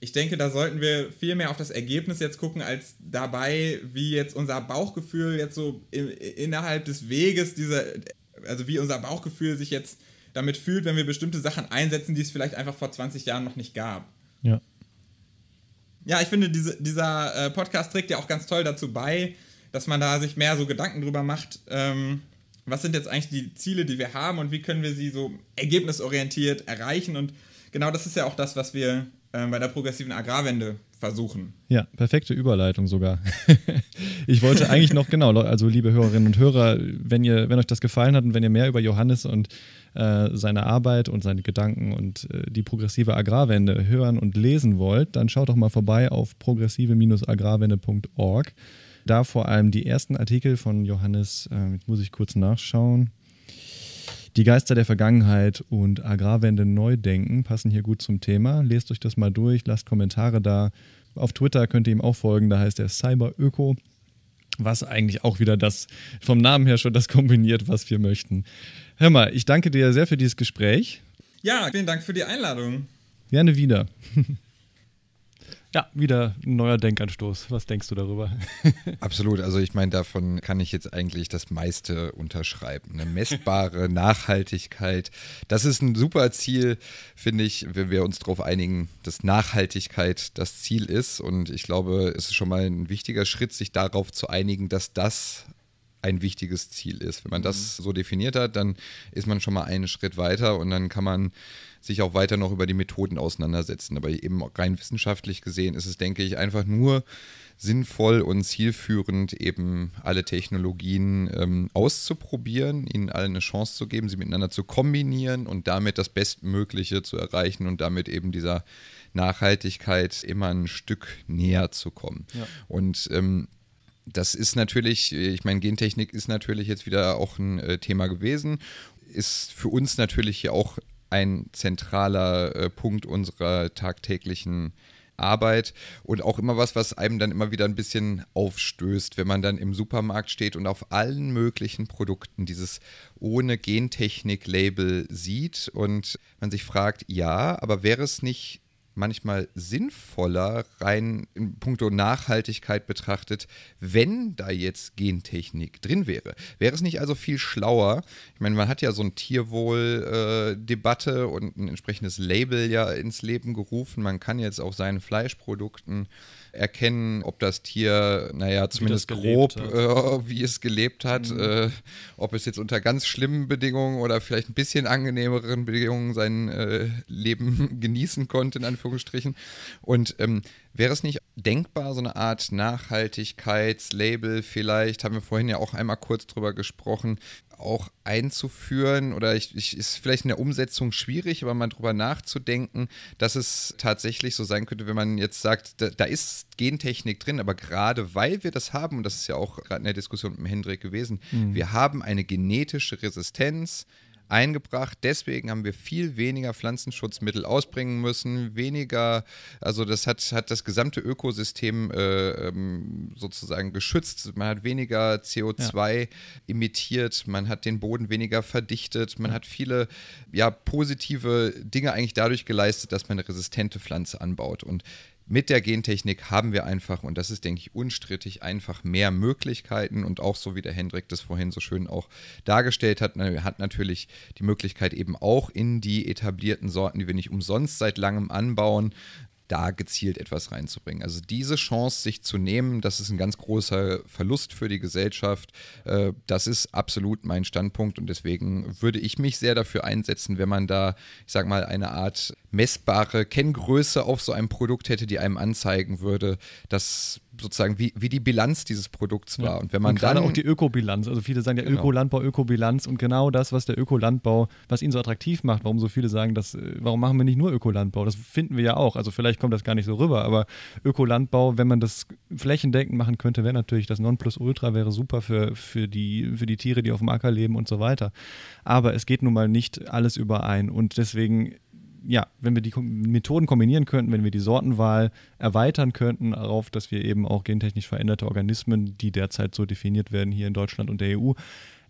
ich denke, da sollten wir viel mehr auf das Ergebnis jetzt gucken, als dabei, wie jetzt unser Bauchgefühl jetzt so innerhalb des Weges, dieser, also wie unser Bauchgefühl sich jetzt damit fühlt, wenn wir bestimmte Sachen einsetzen, die es vielleicht einfach vor 20 Jahren noch nicht gab. Ja. Ja, ich finde, diese, dieser äh, Podcast trägt ja auch ganz toll dazu bei, dass man da sich mehr so Gedanken drüber macht, ähm, was sind jetzt eigentlich die Ziele, die wir haben und wie können wir sie so ergebnisorientiert erreichen. Und genau das ist ja auch das, was wir äh, bei der progressiven Agrarwende versuchen. Ja, perfekte Überleitung sogar. ich wollte eigentlich noch, genau, also liebe Hörerinnen und Hörer, wenn, ihr, wenn euch das gefallen hat und wenn ihr mehr über Johannes und äh, seine Arbeit und seine Gedanken und äh, die progressive Agrarwende hören und lesen wollt, dann schaut doch mal vorbei auf progressive-agrarwende.org. Da vor allem die ersten Artikel von Johannes, äh, jetzt muss ich kurz nachschauen. Die Geister der Vergangenheit und Agrarwende neu denken passen hier gut zum Thema. Lest euch das mal durch, lasst Kommentare da. Auf Twitter könnt ihr ihm auch folgen, da heißt er CyberÖko, was eigentlich auch wieder das vom Namen her schon das kombiniert, was wir möchten. Hör mal, ich danke dir sehr für dieses Gespräch. Ja, vielen Dank für die Einladung. Gerne wieder. Ja, wieder ein neuer Denkanstoß. Was denkst du darüber? Absolut. Also ich meine, davon kann ich jetzt eigentlich das meiste unterschreiben. Eine messbare Nachhaltigkeit. Das ist ein super Ziel, finde ich, wenn wir uns darauf einigen, dass Nachhaltigkeit das Ziel ist. Und ich glaube, es ist schon mal ein wichtiger Schritt, sich darauf zu einigen, dass das ein wichtiges Ziel ist. Wenn man das mhm. so definiert hat, dann ist man schon mal einen Schritt weiter und dann kann man sich auch weiter noch über die Methoden auseinandersetzen. Aber eben rein wissenschaftlich gesehen ist es, denke ich, einfach nur sinnvoll und zielführend, eben alle Technologien ähm, auszuprobieren, ihnen allen eine Chance zu geben, sie miteinander zu kombinieren und damit das Bestmögliche zu erreichen und damit eben dieser Nachhaltigkeit immer ein Stück näher zu kommen. Ja. Und ähm, das ist natürlich, ich meine, Gentechnik ist natürlich jetzt wieder auch ein äh, Thema gewesen, ist für uns natürlich hier auch ein zentraler äh, Punkt unserer tagtäglichen Arbeit und auch immer was, was einem dann immer wieder ein bisschen aufstößt, wenn man dann im Supermarkt steht und auf allen möglichen Produkten dieses ohne Gentechnik-Label sieht und man sich fragt, ja, aber wäre es nicht manchmal sinnvoller, rein in puncto Nachhaltigkeit betrachtet, wenn da jetzt Gentechnik drin wäre. Wäre es nicht also viel schlauer? Ich meine, man hat ja so eine Tierwohl-Debatte äh, und ein entsprechendes Label ja ins Leben gerufen. Man kann jetzt auf seinen Fleischprodukten erkennen, ob das Tier, naja, zumindest grob, äh, wie es gelebt hat, mhm. äh, ob es jetzt unter ganz schlimmen Bedingungen oder vielleicht ein bisschen angenehmeren Bedingungen sein äh, Leben genießen konnte, in Anführungsstrichen. Und ähm, Wäre es nicht denkbar, so eine Art Nachhaltigkeitslabel vielleicht, haben wir vorhin ja auch einmal kurz drüber gesprochen, auch einzuführen oder ich, ich, ist vielleicht in der Umsetzung schwierig, aber mal drüber nachzudenken, dass es tatsächlich so sein könnte, wenn man jetzt sagt, da, da ist Gentechnik drin, aber gerade weil wir das haben, und das ist ja auch gerade in der Diskussion mit dem Hendrik gewesen, mhm. wir haben eine genetische Resistenz eingebracht. Deswegen haben wir viel weniger Pflanzenschutzmittel ausbringen müssen, weniger, also das hat, hat das gesamte Ökosystem äh, ähm, sozusagen geschützt. Man hat weniger CO2 ja. emittiert, man hat den Boden weniger verdichtet, man hat viele ja, positive Dinge eigentlich dadurch geleistet, dass man eine resistente Pflanze anbaut. Und mit der Gentechnik haben wir einfach, und das ist, denke ich, unstrittig, einfach mehr Möglichkeiten. Und auch so wie der Hendrik das vorhin so schön auch dargestellt hat, hat natürlich die Möglichkeit eben auch in die etablierten Sorten, die wir nicht umsonst seit langem anbauen, da gezielt etwas reinzubringen. Also diese Chance, sich zu nehmen, das ist ein ganz großer Verlust für die Gesellschaft. Äh, das ist absolut mein Standpunkt und deswegen würde ich mich sehr dafür einsetzen, wenn man da, ich sag mal, eine Art messbare Kenngröße auf so einem Produkt hätte, die einem anzeigen würde, dass sozusagen wie, wie die Bilanz dieses Produkts war. Ja. Und wenn man und gerade dann, auch die Ökobilanz, also viele sagen ja genau. Ökolandbau, Ökobilanz und genau das, was der Ökolandbau, was ihn so attraktiv macht, warum so viele sagen, dass, äh, warum machen wir nicht nur Ökolandbau? Das finden wir ja auch. Also vielleicht kommt das gar nicht so rüber, aber Ökolandbau, wenn man das flächendeckend machen könnte, wäre natürlich das Nonplusultra, wäre super für, für, die, für die Tiere, die auf dem Acker leben und so weiter. Aber es geht nun mal nicht alles überein und deswegen ja, wenn wir die Methoden kombinieren könnten, wenn wir die Sortenwahl erweitern könnten darauf, dass wir eben auch gentechnisch veränderte Organismen, die derzeit so definiert werden hier in Deutschland und der EU,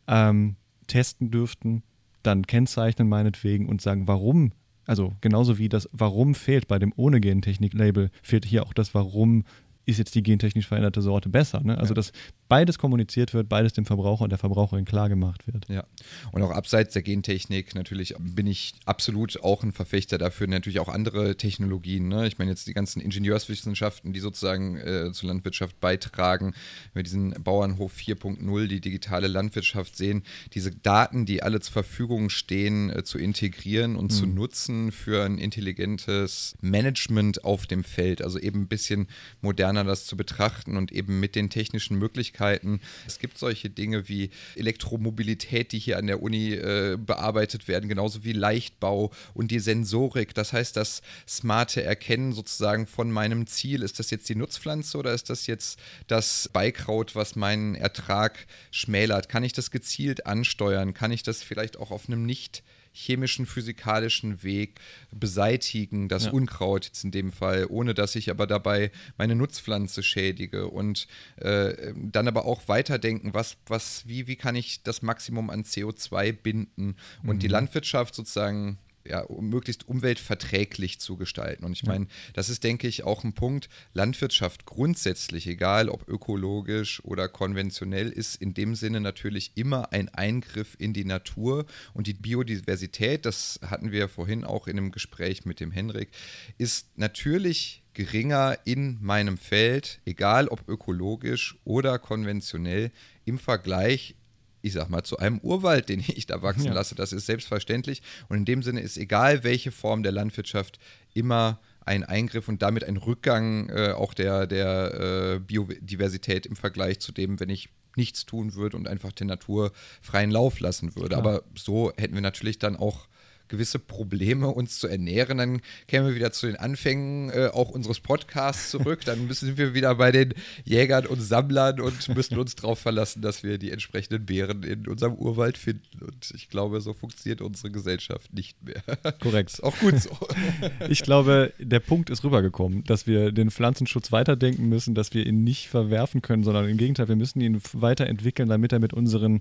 ähm, testen dürften, dann kennzeichnen meinetwegen und sagen, warum, also genauso wie das Warum fehlt bei dem ohne Gentechnik-Label, fehlt hier auch das Warum ist jetzt die gentechnisch veränderte Sorte besser. Ne? Also, ja. dass beides kommuniziert wird, beides dem Verbraucher und der Verbraucherin klar gemacht wird. Ja. Und auch abseits der Gentechnik, natürlich bin ich absolut auch ein Verfechter dafür, natürlich auch andere Technologien. Ne? Ich meine, jetzt die ganzen Ingenieurswissenschaften, die sozusagen äh, zur Landwirtschaft beitragen, wenn wir diesen Bauernhof 4.0, die digitale Landwirtschaft sehen, diese Daten, die alle zur Verfügung stehen, äh, zu integrieren und mhm. zu nutzen für ein intelligentes Management auf dem Feld. Also eben ein bisschen moderner moderner das zu betrachten und eben mit den technischen Möglichkeiten. Es gibt solche Dinge wie Elektromobilität, die hier an der Uni äh, bearbeitet werden, genauso wie Leichtbau und die Sensorik. Das heißt, das smarte Erkennen sozusagen von meinem Ziel. Ist das jetzt die Nutzpflanze oder ist das jetzt das Beikraut, was meinen Ertrag schmälert? Kann ich das gezielt ansteuern? Kann ich das vielleicht auch auf einem nicht chemischen, physikalischen Weg beseitigen, das ja. Unkraut jetzt in dem Fall, ohne dass ich aber dabei meine Nutzpflanze schädige und äh, dann aber auch weiterdenken, was, was, wie, wie kann ich das Maximum an CO2 binden und mhm. die Landwirtschaft sozusagen ja, möglichst umweltverträglich zu gestalten. Und ich meine, das ist, denke ich, auch ein Punkt. Landwirtschaft grundsätzlich, egal ob ökologisch oder konventionell, ist in dem Sinne natürlich immer ein Eingriff in die Natur und die Biodiversität, das hatten wir vorhin auch in einem Gespräch mit dem Henrik, ist natürlich geringer in meinem Feld, egal ob ökologisch oder konventionell, im Vergleich ich sag mal, zu einem Urwald, den ich da wachsen ja. lasse. Das ist selbstverständlich. Und in dem Sinne ist egal, welche Form der Landwirtschaft immer ein Eingriff und damit ein Rückgang äh, auch der, der äh, Biodiversität im Vergleich zu dem, wenn ich nichts tun würde und einfach der Natur freien Lauf lassen würde. Klar. Aber so hätten wir natürlich dann auch gewisse Probleme, uns zu ernähren. Dann kämen wir wieder zu den Anfängen äh, auch unseres Podcasts zurück. Dann müssen wir wieder bei den Jägern und Sammlern und müssen uns darauf verlassen, dass wir die entsprechenden Beeren in unserem Urwald finden. Und ich glaube, so funktioniert unsere Gesellschaft nicht mehr. Korrekt. Ist auch gut so. Ich glaube, der Punkt ist rübergekommen, dass wir den Pflanzenschutz weiterdenken müssen, dass wir ihn nicht verwerfen können, sondern im Gegenteil, wir müssen ihn weiterentwickeln, damit er mit unseren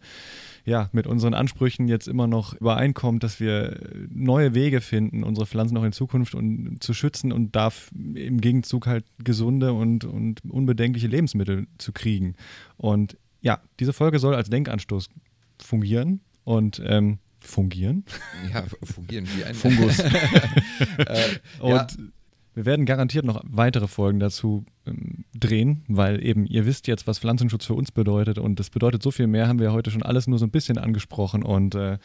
ja, mit unseren Ansprüchen jetzt immer noch übereinkommt, dass wir neue Wege finden, unsere Pflanzen auch in Zukunft und, zu schützen und darf im Gegenzug halt gesunde und, und unbedenkliche Lebensmittel zu kriegen. Und ja, diese Folge soll als Denkanstoß fungieren und ähm, fungieren. Ja, fungieren wie ein Fungus. äh, und ja. Wir werden garantiert noch weitere Folgen dazu ähm, drehen, weil eben ihr wisst jetzt, was Pflanzenschutz für uns bedeutet und das bedeutet so viel mehr, haben wir heute schon alles nur so ein bisschen angesprochen und äh,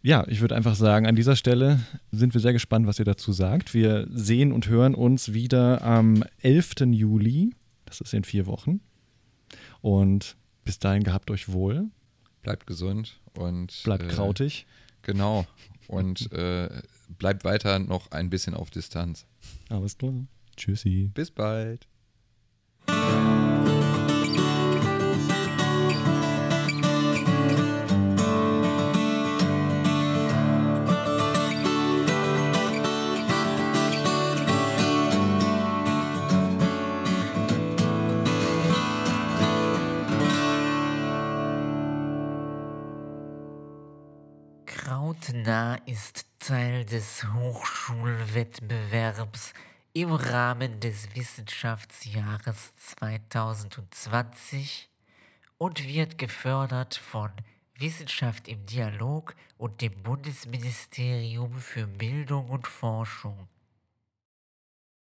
ja, ich würde einfach sagen, an dieser Stelle sind wir sehr gespannt, was ihr dazu sagt. Wir sehen und hören uns wieder am 11. Juli, das ist in vier Wochen und bis dahin gehabt euch wohl. Bleibt gesund und bleibt äh, krautig. Genau und äh, bleibt weiter noch ein bisschen auf Distanz. Alles klar. Tschüssi. Bis bald. Krautnah ist Teil des Hochschulwettbewerbs im Rahmen des Wissenschaftsjahres 2020 und wird gefördert von Wissenschaft im Dialog und dem Bundesministerium für Bildung und Forschung.